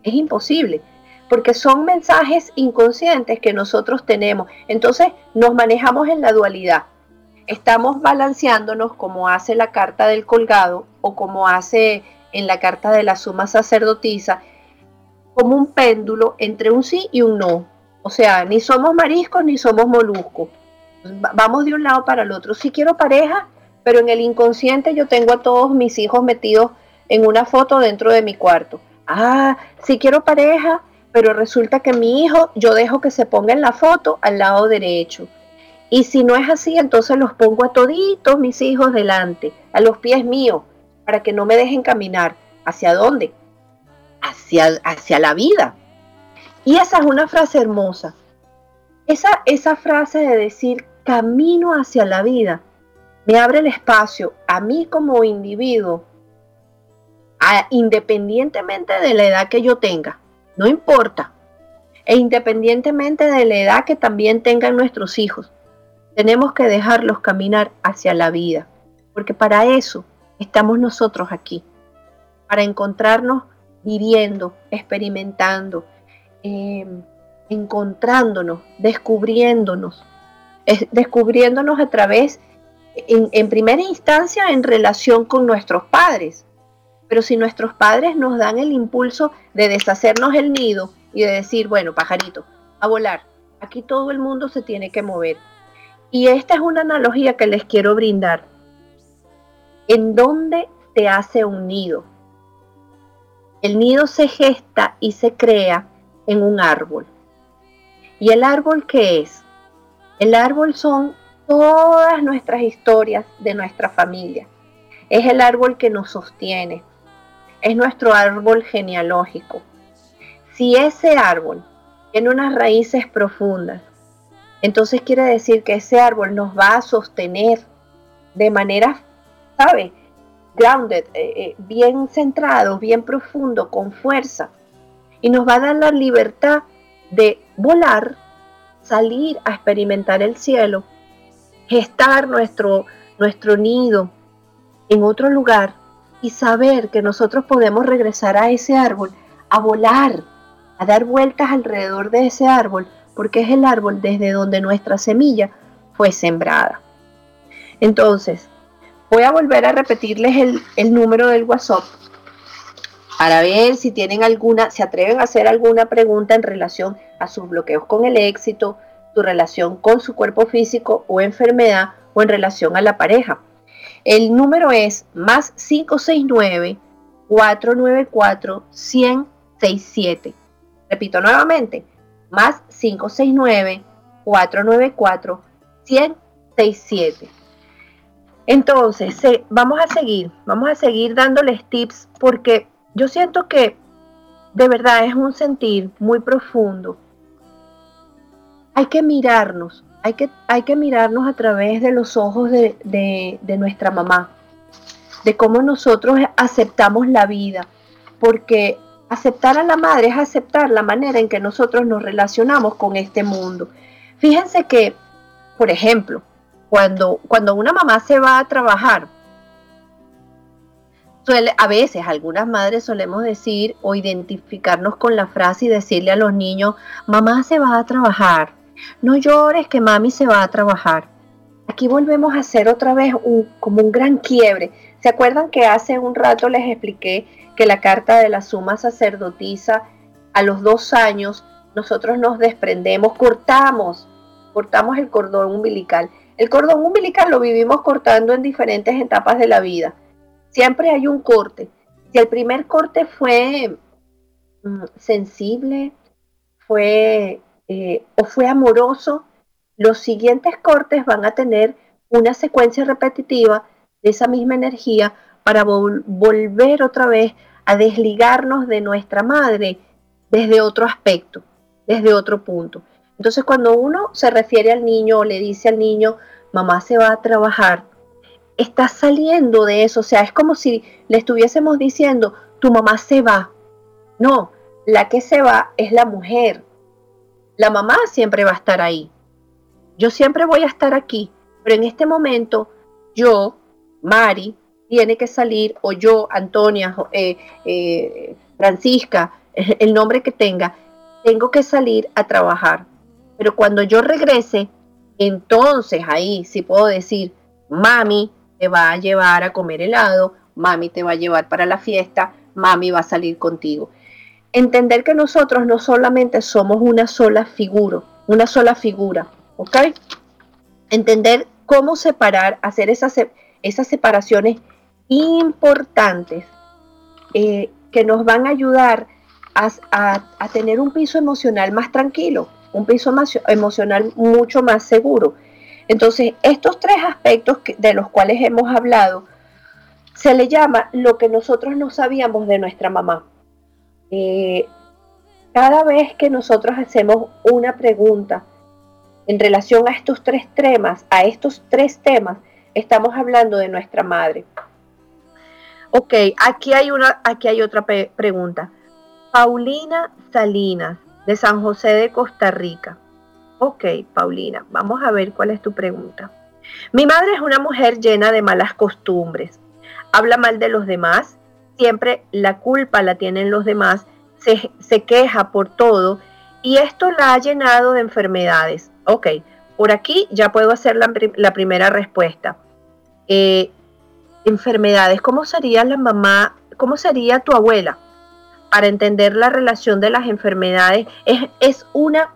Es imposible, porque son mensajes inconscientes que nosotros tenemos. Entonces nos manejamos en la dualidad. Estamos balanceándonos como hace la carta del colgado o como hace en la carta de la suma sacerdotisa, como un péndulo entre un sí y un no. O sea, ni somos mariscos ni somos moluscos vamos de un lado para el otro. Si quiero pareja, pero en el inconsciente yo tengo a todos mis hijos metidos en una foto dentro de mi cuarto. Ah, si quiero pareja, pero resulta que mi hijo yo dejo que se ponga en la foto al lado derecho. Y si no es así, entonces los pongo a toditos mis hijos delante, a los pies míos, para que no me dejen caminar. ¿Hacia dónde? Hacia, hacia la vida. Y esa es una frase hermosa. Esa, esa frase de decir camino hacia la vida me abre el espacio a mí como individuo, independientemente de la edad que yo tenga, no importa, e independientemente de la edad que también tengan nuestros hijos, tenemos que dejarlos caminar hacia la vida, porque para eso estamos nosotros aquí, para encontrarnos viviendo, experimentando, eh, encontrándonos, descubriéndonos, descubriéndonos a través, en, primera instancia, en relación con nuestros padres, Pero si nuestros padres nos dan el impulso de deshacernos el nido y de decir, bueno, pajarito, a volar, aquí todo el mundo se tiene que mover. Y esta es una analogía que les quiero brindar. ¿En dónde se hace un nido? El nido se gesta y se crea en un árbol. ¿Y el árbol qué es? El árbol son todas nuestras historias de nuestra familia. Es el árbol que nos sostiene. Es nuestro árbol genealógico. Si ese árbol tiene unas raíces profundas, entonces quiere decir que ese árbol nos va a sostener de manera, ¿sabe? Grounded, eh, eh, bien centrado, bien profundo, con fuerza. Y nos va a dar la libertad de volar, salir a experimentar el cielo, gestar nuestro, nuestro nido en otro lugar y saber que nosotros podemos regresar a ese árbol, a volar, a dar vueltas alrededor de ese árbol, porque es el árbol desde donde nuestra semilla fue sembrada. Entonces, voy a volver a repetirles el, número del WhatsApp para ver si tienen alguna, se atreven a hacer alguna pregunta en relación a sus bloqueos con el éxito, su relación con su cuerpo físico o enfermedad o en relación a la pareja. El número es más 569 494 167. Repito nuevamente, más 569 494 167. Entonces, vamos a seguir, vamos a seguir dándoles tips porque yo siento que de verdad es un sentir muy profundo. Hay que mirarnos, hay que, hay que mirarnos a través de los ojos de, de nuestra mamá, de cómo nosotros aceptamos la vida, porque aceptar a la madre es aceptar la manera en que nosotros nos relacionamos con este mundo. Fíjense que, por ejemplo, cuando, cuando una mamá se va a trabajar, a veces algunas madres solemos decir o identificarnos con la frase y decirle a los niños, mamá se va a trabajar, no llores que mami se va a trabajar. Aquí volvemos a hacer otra vez un, como un gran quiebre. ¿Se acuerdan que hace un rato les expliqué que la carta de la suma sacerdotisa a los dos años nosotros nos desprendemos, cortamos, cortamos el cordón umbilical. El cordón umbilical lo vivimos cortando en diferentes etapas de la vida Siempre hay un corte. Si el primer corte fue mm, sensible, fue eh, o fue amoroso, los siguientes cortes van a tener una secuencia repetitiva de esa misma energía para volver otra vez a desligarnos de nuestra madre desde otro aspecto, desde otro punto. Entonces cuando uno se refiere al niño o le dice al niño, mamá se va a trabajar, estás saliendo de eso. O sea, es como si le estuviésemos diciendo, tu mamá se va. No, la que se va es la mujer. La mamá siempre va a estar ahí. Yo siempre voy a estar aquí, pero en este momento yo, Mari, tiene que salir, o yo, Antonia, eh, eh, Francisca, el nombre que tenga, tengo que salir a trabajar. Pero cuando yo regrese, entonces ahí sí puedo decir, mami, te va a llevar a comer helado, mami te va a llevar para la fiesta, mami va a salir contigo. Entender que nosotros no solamente somos una sola figura, una sola figura, ¿ok? Entender cómo separar, hacer esas, esas separaciones importantes eh, que nos van a ayudar a, a, tener un piso emocional más tranquilo, un piso emocional mucho más seguro. Entonces, estos tres aspectos de los cuales hemos hablado, se le llama lo que nosotros no sabíamos de nuestra mamá. Eh, cada vez que nosotros hacemos una pregunta en relación a estos tres temas, a estos tres temas, estamos hablando de nuestra madre. Ok, aquí hay una, aquí hay otra pregunta. Paulina Salinas, de San José de Costa Rica. Ok, Paulina, vamos a ver cuál es tu pregunta. Mi madre es una mujer llena de malas costumbres. Habla mal de los demás, siempre la culpa la tienen los demás, se, queja por todo y esto la ha llenado de enfermedades. Ok, por aquí ya puedo hacer la, primera respuesta. Eh, enfermedades, ¿cómo sería la mamá? cómo sería tu abuela? Para entender la relación de las enfermedades, es, es, una,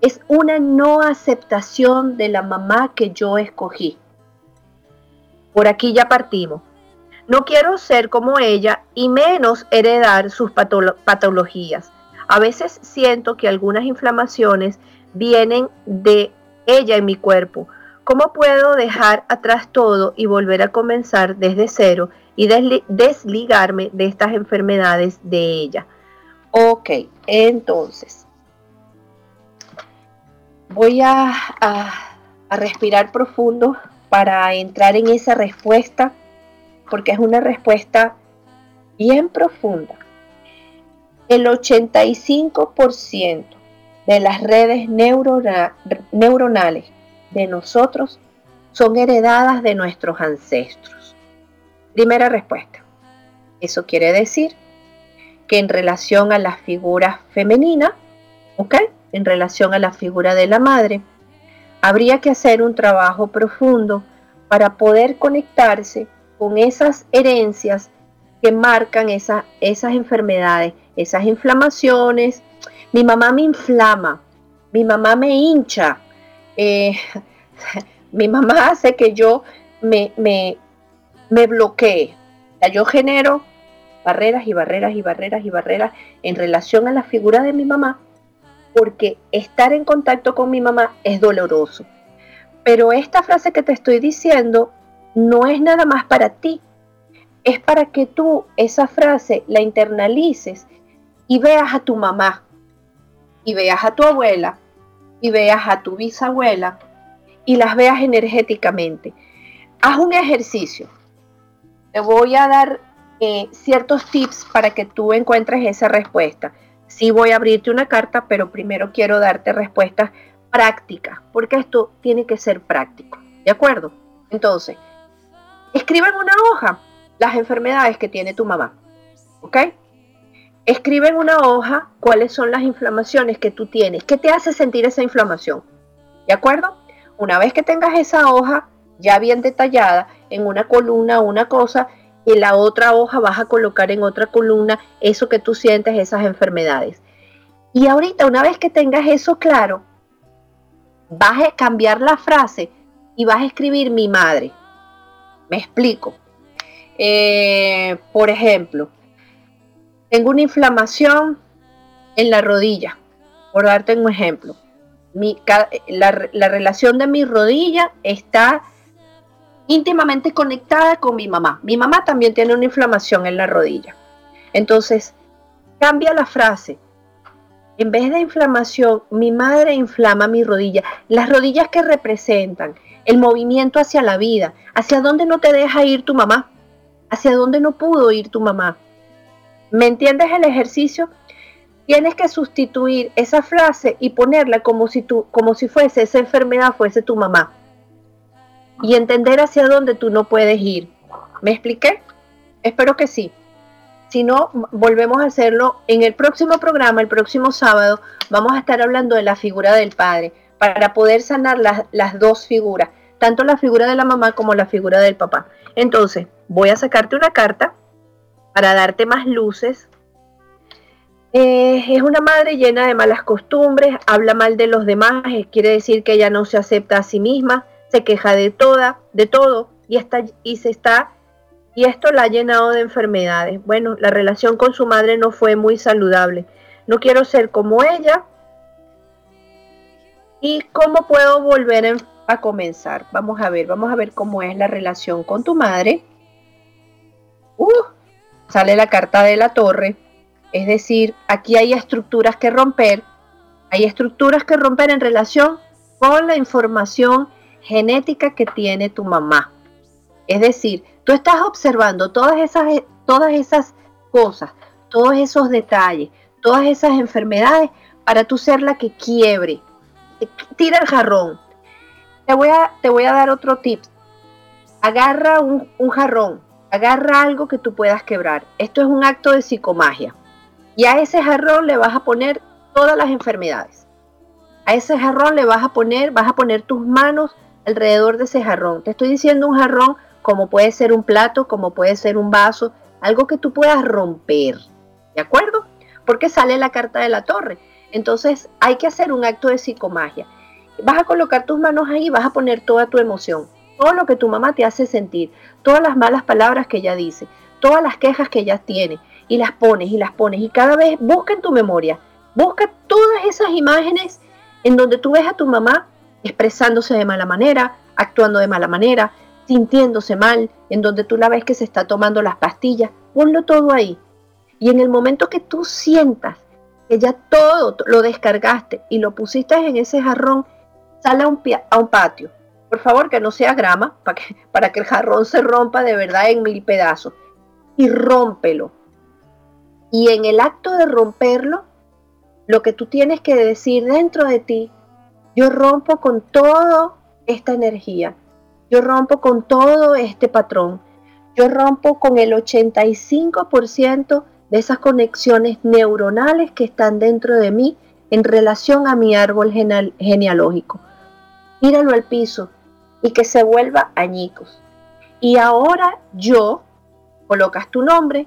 es una no aceptación de la mamá que yo escogí. Por aquí ya partimos. No quiero ser como ella y menos heredar sus patologías. A veces siento que algunas inflamaciones vienen de ella en mi cuerpo. ¿Cómo puedo dejar atrás todo y volver a comenzar desde cero y desligarme de estas enfermedades de ella? Ok, entonces voy a, a respirar profundo para entrar en esa respuesta porque es una respuesta bien profunda. El 85% de las redes neuronales de nosotros son heredadas de nuestros ancestros. Primera respuesta. Eso quiere decir que en relación a la figura femenina, ¿ok? En relación a la figura de la madre, habría que hacer un trabajo profundo para poder conectarse con esas herencias que marcan esas enfermedades, esas inflamaciones. Mi mamá me inflama, mi mamá me hincha, eh, mi mamá hace que yo me, me, me bloquee. yo genero barreras y barreras y barreras y barreras en relación a la figura de mi mamá, porque estar en contacto con mi mamá es doloroso. Pero esta frase que te estoy diciendo no es nada más para ti, es para que tú esa frase la internalices y veas a tu mamá, y veas a tu abuela, y veas a tu bisabuela, y las veas energéticamente. Haz un ejercicio. Te voy a dar eh, ciertos tips para que tú encuentres esa respuesta. Sí voy a abrirte una carta, pero primero quiero darte respuestas prácticas, porque esto tiene que ser práctico. ¿De acuerdo? Entonces, Escribe en una hoja las enfermedades que tiene tu mamá. ¿Ok? Escribe en una hoja cuáles son las inflamaciones que tú tienes. ¿Qué te hace sentir esa inflamación? ¿De acuerdo? Una vez que tengas esa hoja ya bien detallada en una columna una cosa y la otra hoja vas a colocar en otra columna eso que tú sientes, esas enfermedades. Y ahorita, una vez que tengas eso claro, vas a cambiar la frase y vas a escribir mi madre. Me explico. Eh, por ejemplo, tengo una inflamación en la rodilla, por darte un ejemplo. la, la relación de mi rodilla está íntimamente conectada con mi mamá. Mi mamá también tiene una inflamación en la rodilla. Entonces, cambia la frase. En vez de inflamación, mi madre inflama mi rodilla. Las rodillas que representan el movimiento hacia la vida, hacia dónde no te deja ir tu mamá, hacia dónde no pudo ir tu mamá. ¿Me entiendes el ejercicio? Tienes que sustituir esa frase y ponerla como si tú, como si fuese esa enfermedad fuese tu mamá. Y entender hacia dónde tú no puedes ir. ¿Me expliqué? Espero que sí. Si no, volvemos a hacerlo en el próximo programa, el próximo sábado, vamos a estar hablando de la figura del padre para poder sanar las, las dos figuras tanto la figura de la mamá como la figura del papá. Entonces, voy a sacarte una carta para darte más luces. Eh, es una madre llena de malas costumbres, habla mal de los demás, eh, quiere decir que ella no se acepta a sí misma, se queja de toda, de todo y está y se está y esto la ha llenado de enfermedades. Bueno, la relación con su madre no fue muy saludable. No quiero ser como ella. ¿Y cómo puedo volver a a comenzar. Vamos a ver, vamos a ver cómo es la relación con tu madre. Uh, sale la carta de la torre. Es decir, aquí hay estructuras que romper. Hay estructuras que romper en relación con la información genética que tiene tu mamá. Es decir, tú estás observando todas esas, todas esas cosas, todos esos detalles, todas esas enfermedades para tú ser la que quiebre. Tira el jarrón, te voy a, te voy a dar otro tip. Agarra un, jarrón, agarra algo que tú puedas quebrar. Esto es un acto de psicomagia. Y a ese jarrón le vas a poner todas las enfermedades. A ese jarrón le vas a poner, vas a poner tus manos alrededor de ese jarrón. Te estoy diciendo un jarrón como puede ser un plato, como puede ser un vaso, algo que tú puedas romper, ¿de acuerdo? Porque sale la carta de la torre. Entonces hay que hacer un acto de psicomagia. Vas a colocar tus manos ahí vas a poner toda tu emoción, todo lo que tu mamá te hace sentir, todas las malas palabras que ella dice, todas las quejas que ella tiene, y las pones y las pones. Y cada vez busca en tu memoria, busca todas esas imágenes en donde tú ves a tu mamá expresándose de mala manera, actuando de mala manera, sintiéndose mal, en donde tú la ves que se está tomando las pastillas, ponlo todo ahí. Y en el momento que tú sientas que ya todo lo descargaste y lo pusiste en ese jarrón, un, a un patio. Por favor, que no sea grama, para que, para que el jarrón se rompa de verdad en mil pedazos. Y rómpelo. Y en el acto de romperlo, lo que tú tienes que decir dentro de ti, yo rompo con toda esta energía, yo rompo con todo este patrón, yo rompo con el 85% de esas conexiones neuronales que están dentro de mí en relación a mi árbol genealógico. Tíralo al piso y que se vuelva añicos. Y ahora yo, colocas tu nombre,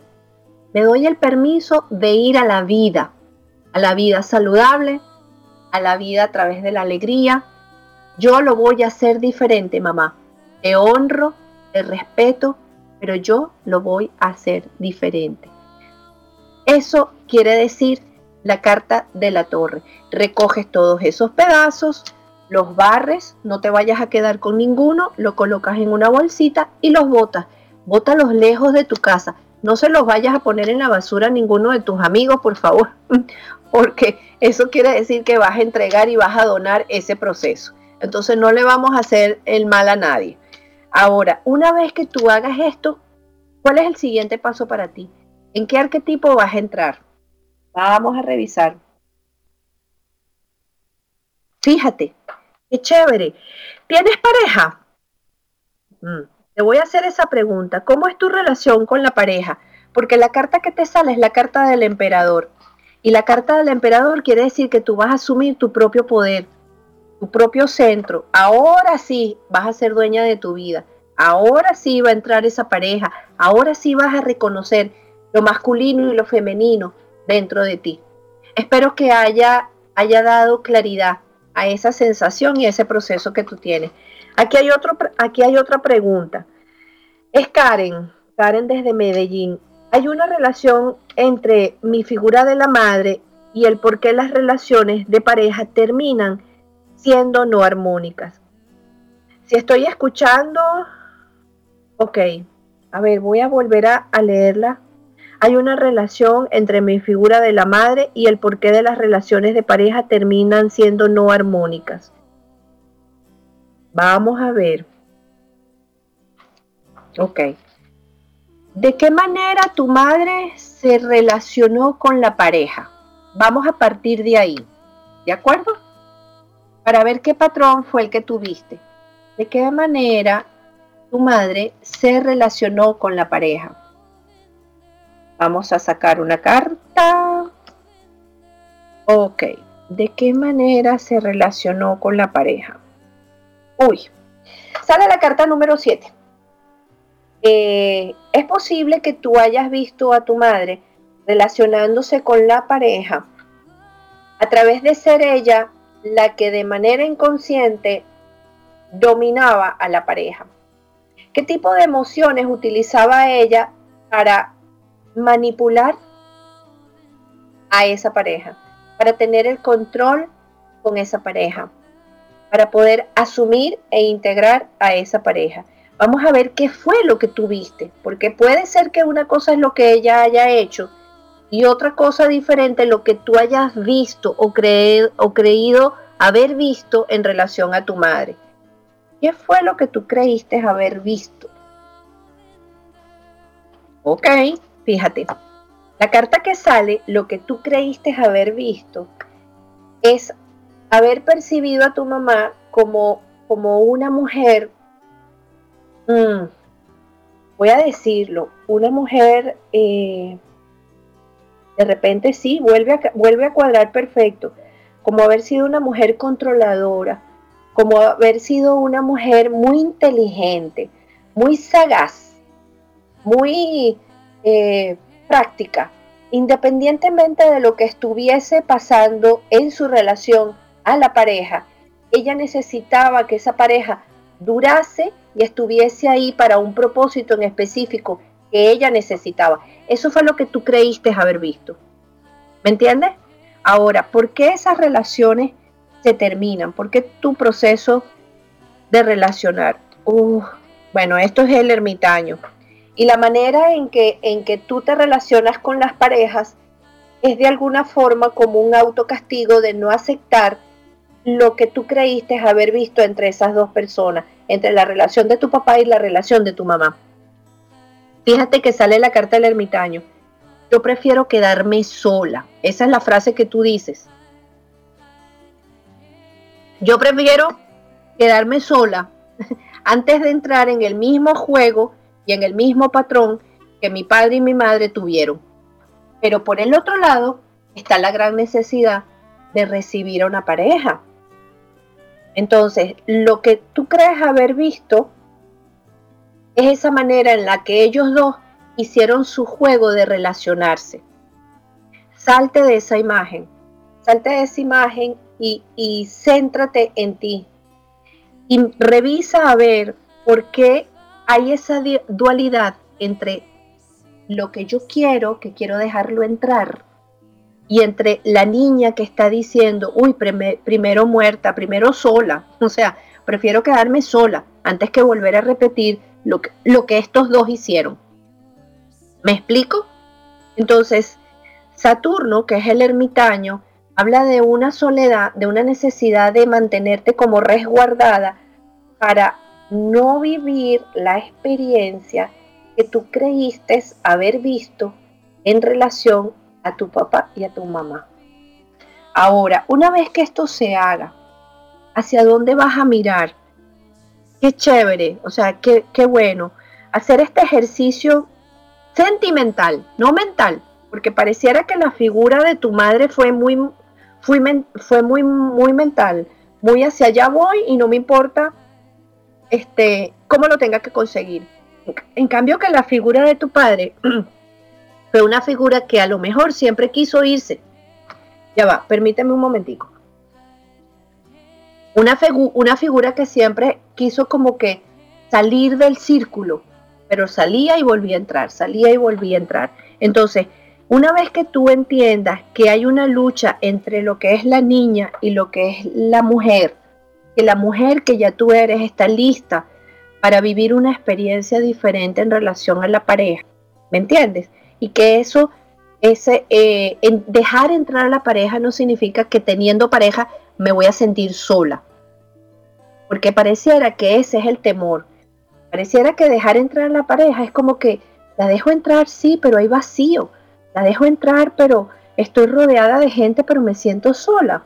me doy el permiso de ir a la vida, a la vida saludable, a la vida a través de la alegría. Yo lo voy a hacer diferente, mamá. Te honro, te respeto, pero yo lo voy a hacer diferente. Eso quiere decir la carta de la torre. Recoges todos esos pedazos, los barres, no te vayas a quedar con ninguno, lo colocas en una bolsita y los botas. Bótalos lejos de tu casa. No se los vayas a poner en la basura a ninguno de tus amigos, por favor, porque eso quiere decir que vas a entregar y vas a donar ese proceso. Entonces no le vamos a hacer el mal a nadie. Ahora, una vez que tú hagas esto, ¿cuál es el siguiente paso para ti? ¿En qué arquetipo vas a entrar? Vamos a revisar. Fíjate, qué chévere. ¿Tienes pareja? Mm. Te voy a hacer esa pregunta. ¿Cómo es tu relación con la pareja? Porque la carta que te sale es la carta del emperador. Y la carta del emperador quiere decir que tú vas a asumir tu propio poder, tu propio centro. Ahora sí vas a ser dueña de tu vida. Ahora sí va a entrar esa pareja. Ahora sí vas a reconocer lo masculino y lo femenino dentro de ti. Espero que haya, haya dado claridad a esa sensación y a ese proceso que tú tienes. Aquí hay, otro, aquí hay otra pregunta. Es Karen, Karen desde Medellín. Hay una relación entre mi figura de la madre y el por qué las relaciones de pareja terminan siendo no armónicas. Si estoy escuchando, ok, a ver, voy a volver a, a leerla. Hay una relación entre mi figura de la madre y el por qué de las relaciones de pareja terminan siendo no armónicas. Vamos a ver. Ok. ¿De qué manera tu madre se relacionó con la pareja? Vamos a partir de ahí. ¿De acuerdo? Para ver qué patrón fue el que tuviste. ¿De qué manera tu madre se relacionó con la pareja? Vamos a sacar una carta. Ok. ¿De qué manera se relacionó con la pareja? Uy, sale la carta número 7. Eh, es posible que tú hayas visto a tu madre relacionándose con la pareja a través de ser ella la que de manera inconsciente dominaba a la pareja. ¿Qué tipo de emociones utilizaba ella para manipular a esa pareja? Para tener el control con esa pareja para poder asumir e integrar a esa pareja. Vamos a ver qué fue lo que tú viste, porque puede ser que una cosa es lo que ella haya hecho y otra cosa diferente lo que tú hayas visto o, o creído haber visto en relación a tu madre. ¿Qué fue lo que tú creíste haber visto? Ok, fíjate. La carta que sale, lo que tú creíste haber visto, es haber percibido a tu mamá como, como una mujer, mm, voy a decirlo, una mujer, eh, de repente sí, vuelve vuelve a cuadrar perfecto, como haber sido una mujer controladora, como haber sido una mujer muy inteligente, muy sagaz, muy eh, práctica, independientemente de lo que estuviese pasando en su relación a la pareja, ella necesitaba que esa pareja durase y estuviese ahí para un propósito en específico que ella necesitaba. Eso fue lo que tú creíste haber visto. ¿Me entiendes? Ahora, ¿por qué esas relaciones se terminan? ¿Por qué tu proceso de relacionar? bueno, esto es el ermitaño. Y la manera en que, en que tú te relacionas con las parejas es de alguna forma como un autocastigo de no aceptar lo que tú creíste haber visto entre esas dos personas, entre la relación de tu papá y la relación de tu mamá. Fíjate que sale la carta del ermitaño. Yo prefiero quedarme sola. Esa es la frase que tú dices. Yo prefiero quedarme sola antes de entrar en el mismo juego en el mismo patrón que mi padre y mi madre tuvieron. Pero por el otro lado está la gran necesidad de recibir a una pareja. Entonces, lo que tú crees haber visto es esa manera en la que ellos dos hicieron su juego de relacionarse. Salte de esa imagen, salte de esa imagen y, y céntrate en ti. Y revisa a ver por qué hay esa dualidad entre lo que yo quiero, que quiero dejarlo entrar, y entre la niña que está diciendo, uy, primero muerta, primero sola, o sea, prefiero quedarme sola antes que volver a repetir lo que, lo que estos dos hicieron. ¿Me explico? Entonces, Saturno, que es el ermitaño, habla de una soledad, de una necesidad de mantenerte como resguardada para no vivir la experiencia que tú creíste haber visto en relación a tu papá y a tu mamá. Ahora, una vez que esto se haga, ¿hacia dónde vas a mirar? Qué chévere, o sea, qué, qué bueno. Hacer este ejercicio sentimental, no mental, porque pareciera que la figura de tu madre fue muy, fue, muy, muy mental, muy hacia allá voy y no me importa este, cómo lo tenga que conseguir. En cambio que la figura de tu padre fue una figura que a lo mejor siempre quiso irse. Ya va, permíteme un momentico. Una, una figura que siempre quiso como que salir del círculo, pero salía y volvía a entrar, salía y volvía a entrar. Entonces, una vez que tú entiendas que hay una lucha entre lo que es la niña y lo que es la mujer, que la mujer que ya tú eres está lista para vivir una experiencia diferente en relación a la pareja. ¿Me entiendes? Y que eso, ese, eh, dejar entrar a la pareja no significa que teniendo pareja me voy a sentir sola. Porque pareciera que ese es el temor. Pareciera que dejar entrar a la pareja es como que la dejo entrar, sí, pero hay vacío. La dejo entrar, pero estoy rodeada de gente, pero me siento sola.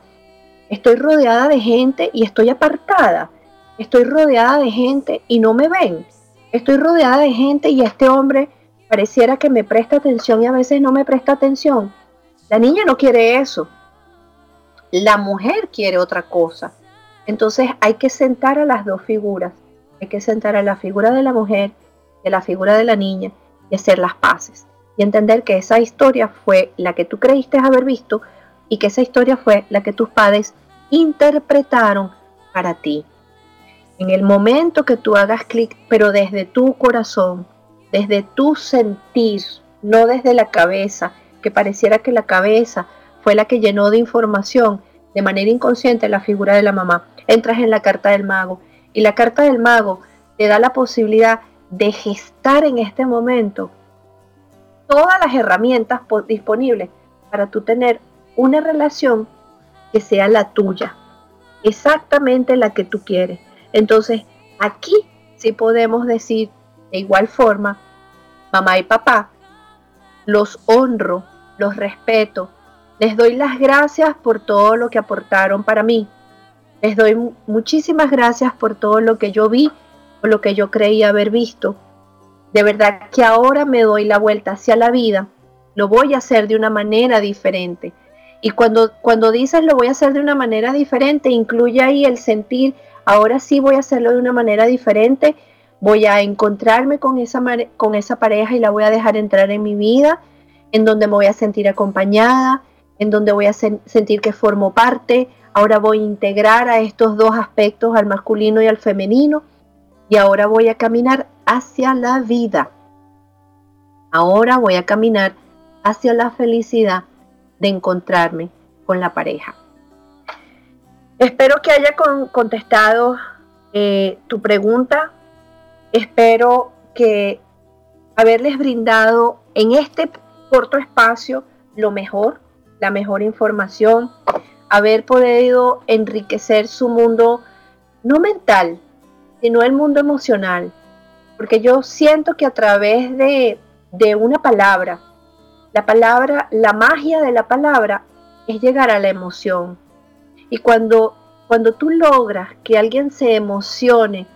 Estoy rodeada de gente y estoy apartada. Estoy rodeada de gente y no me ven. Estoy rodeada de gente y este hombre pareciera que me presta atención y a veces no me presta atención. La niña no quiere eso. La mujer quiere otra cosa. Entonces hay que sentar a las dos figuras. Hay que sentar a la figura de la mujer y a la figura de la niña y hacer las paces. Y entender que esa historia fue la que tú creíste haber visto, y que esa historia fue la que tus padres interpretaron para ti. En el momento que tú hagas clic, pero desde tu corazón, desde tu sentir, no desde la cabeza, que pareciera que la cabeza fue la que llenó de información de manera inconsciente la figura de la mamá. Entras en la carta del mago y la carta del mago te da la posibilidad de gestar en este momento todas las herramientas disponibles para tú tener una relación que sea la tuya, exactamente la que tú quieres. Entonces, aquí sí podemos decir de igual forma, mamá y papá, los honro, los respeto, les doy las gracias por todo lo que aportaron para mí. Les doy muchísimas gracias por todo lo que yo vi, por lo que yo creí haber visto. De verdad que ahora me doy la vuelta hacia la vida, lo voy a hacer de una manera diferente y cuando, cuando dices lo voy a hacer de una manera diferente, incluye ahí el sentir, ahora sí voy a hacerlo de una manera diferente voy a encontrarme con esa, con esa pareja y la voy a dejar entrar en mi vida, en donde me voy a sentir acompañada, en donde voy a sentir que formo parte. Ahora voy a integrar a estos dos aspectos, al masculino y al femenino, y ahora voy a caminar hacia la vida. Ahora voy a caminar hacia la felicidad de encontrarme con la pareja. Espero que haya contestado eh, tu pregunta. Espero que haberles brindado en este corto espacio lo mejor, la mejor información, haber podido enriquecer su mundo, no mental, sino el mundo emocional. Porque yo siento que a través de, de una palabra, la palabra, la magia de la palabra es llegar a la emoción. Y cuando, cuando tú logras que alguien se emocione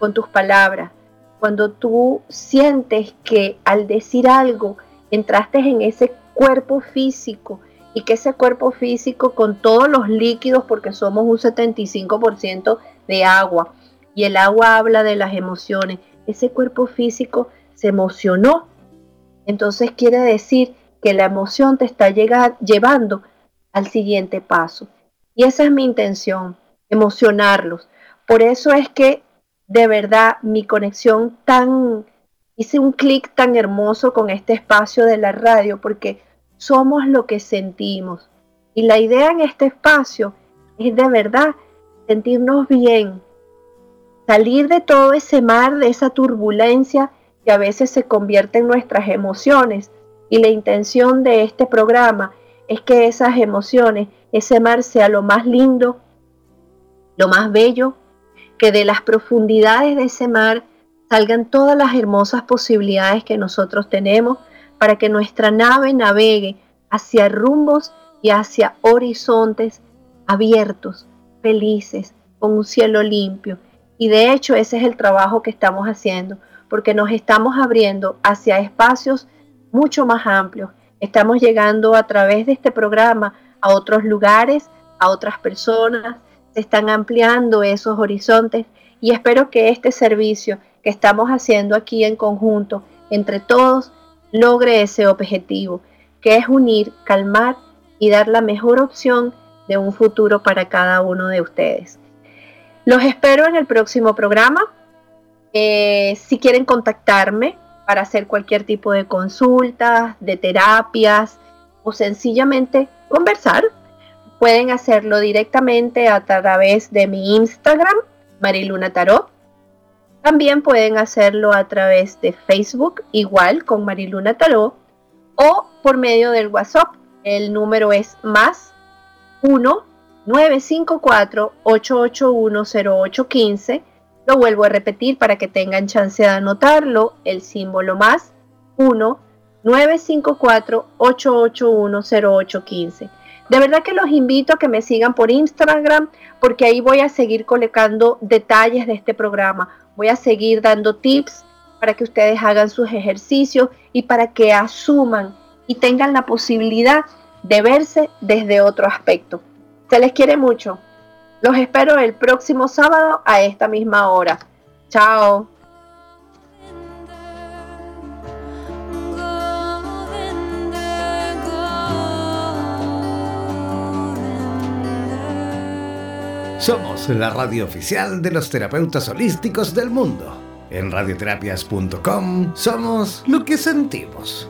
con tus palabras, cuando tú sientes que al decir algo entraste en ese cuerpo físico y que ese cuerpo físico con todos los líquidos, porque somos un 75% de agua, y el agua habla de las emociones, ese cuerpo físico se emocionó. Entonces quiere decir que la emoción te está llevando al siguiente paso. Y esa es mi intención, emocionarlos. Por eso es que de verdad mi conexión tan, hice un clic tan hermoso con este espacio de la radio, porque somos lo que sentimos. Y la idea en este espacio es de verdad sentirnos bien, salir de todo ese mar, de esa turbulencia que a veces se convierte en nuestras emociones. Y la intención de este programa es que esas emociones, ese mar sea lo más lindo, lo más bello, que de las profundidades de ese mar salgan todas las hermosas posibilidades que nosotros tenemos para que nuestra nave navegue hacia rumbos y hacia horizontes abiertos, felices, con un cielo limpio. Y de hecho ese es el trabajo que estamos haciendo, porque nos estamos abriendo hacia espacios mucho más amplios, Estamos llegando a través de este programa a otros lugares, a otras personas, se están ampliando esos horizontes y espero que este servicio que estamos haciendo aquí en conjunto, entre todos, logre ese objetivo, que es unir, calmar y dar la mejor opción de un futuro para cada uno de ustedes. Los espero en el próximo programa. Eh, si quieren contactarme, para hacer cualquier tipo de consultas, de terapias o sencillamente conversar. Pueden hacerlo directamente a través de mi Instagram, Mariluna Tarot. También pueden hacerlo a través de Facebook, igual con Mariluna Tarot, o por medio del WhatsApp. El número es más 1 954 881 0815 lo vuelvo a repetir para que tengan chance de anotarlo. El símbolo más 1 954 881 0815. De verdad que los invito a que me sigan por Instagram porque ahí voy a seguir colocando detalles de este programa. Voy a seguir dando tips para que ustedes hagan sus ejercicios y para que asuman y tengan la posibilidad de verse desde otro aspecto. Se les quiere mucho. Los espero el próximo sábado a esta misma hora. Chao. Somos la radio oficial de los terapeutas holísticos del mundo. En radioterapias.com somos lo que sentimos.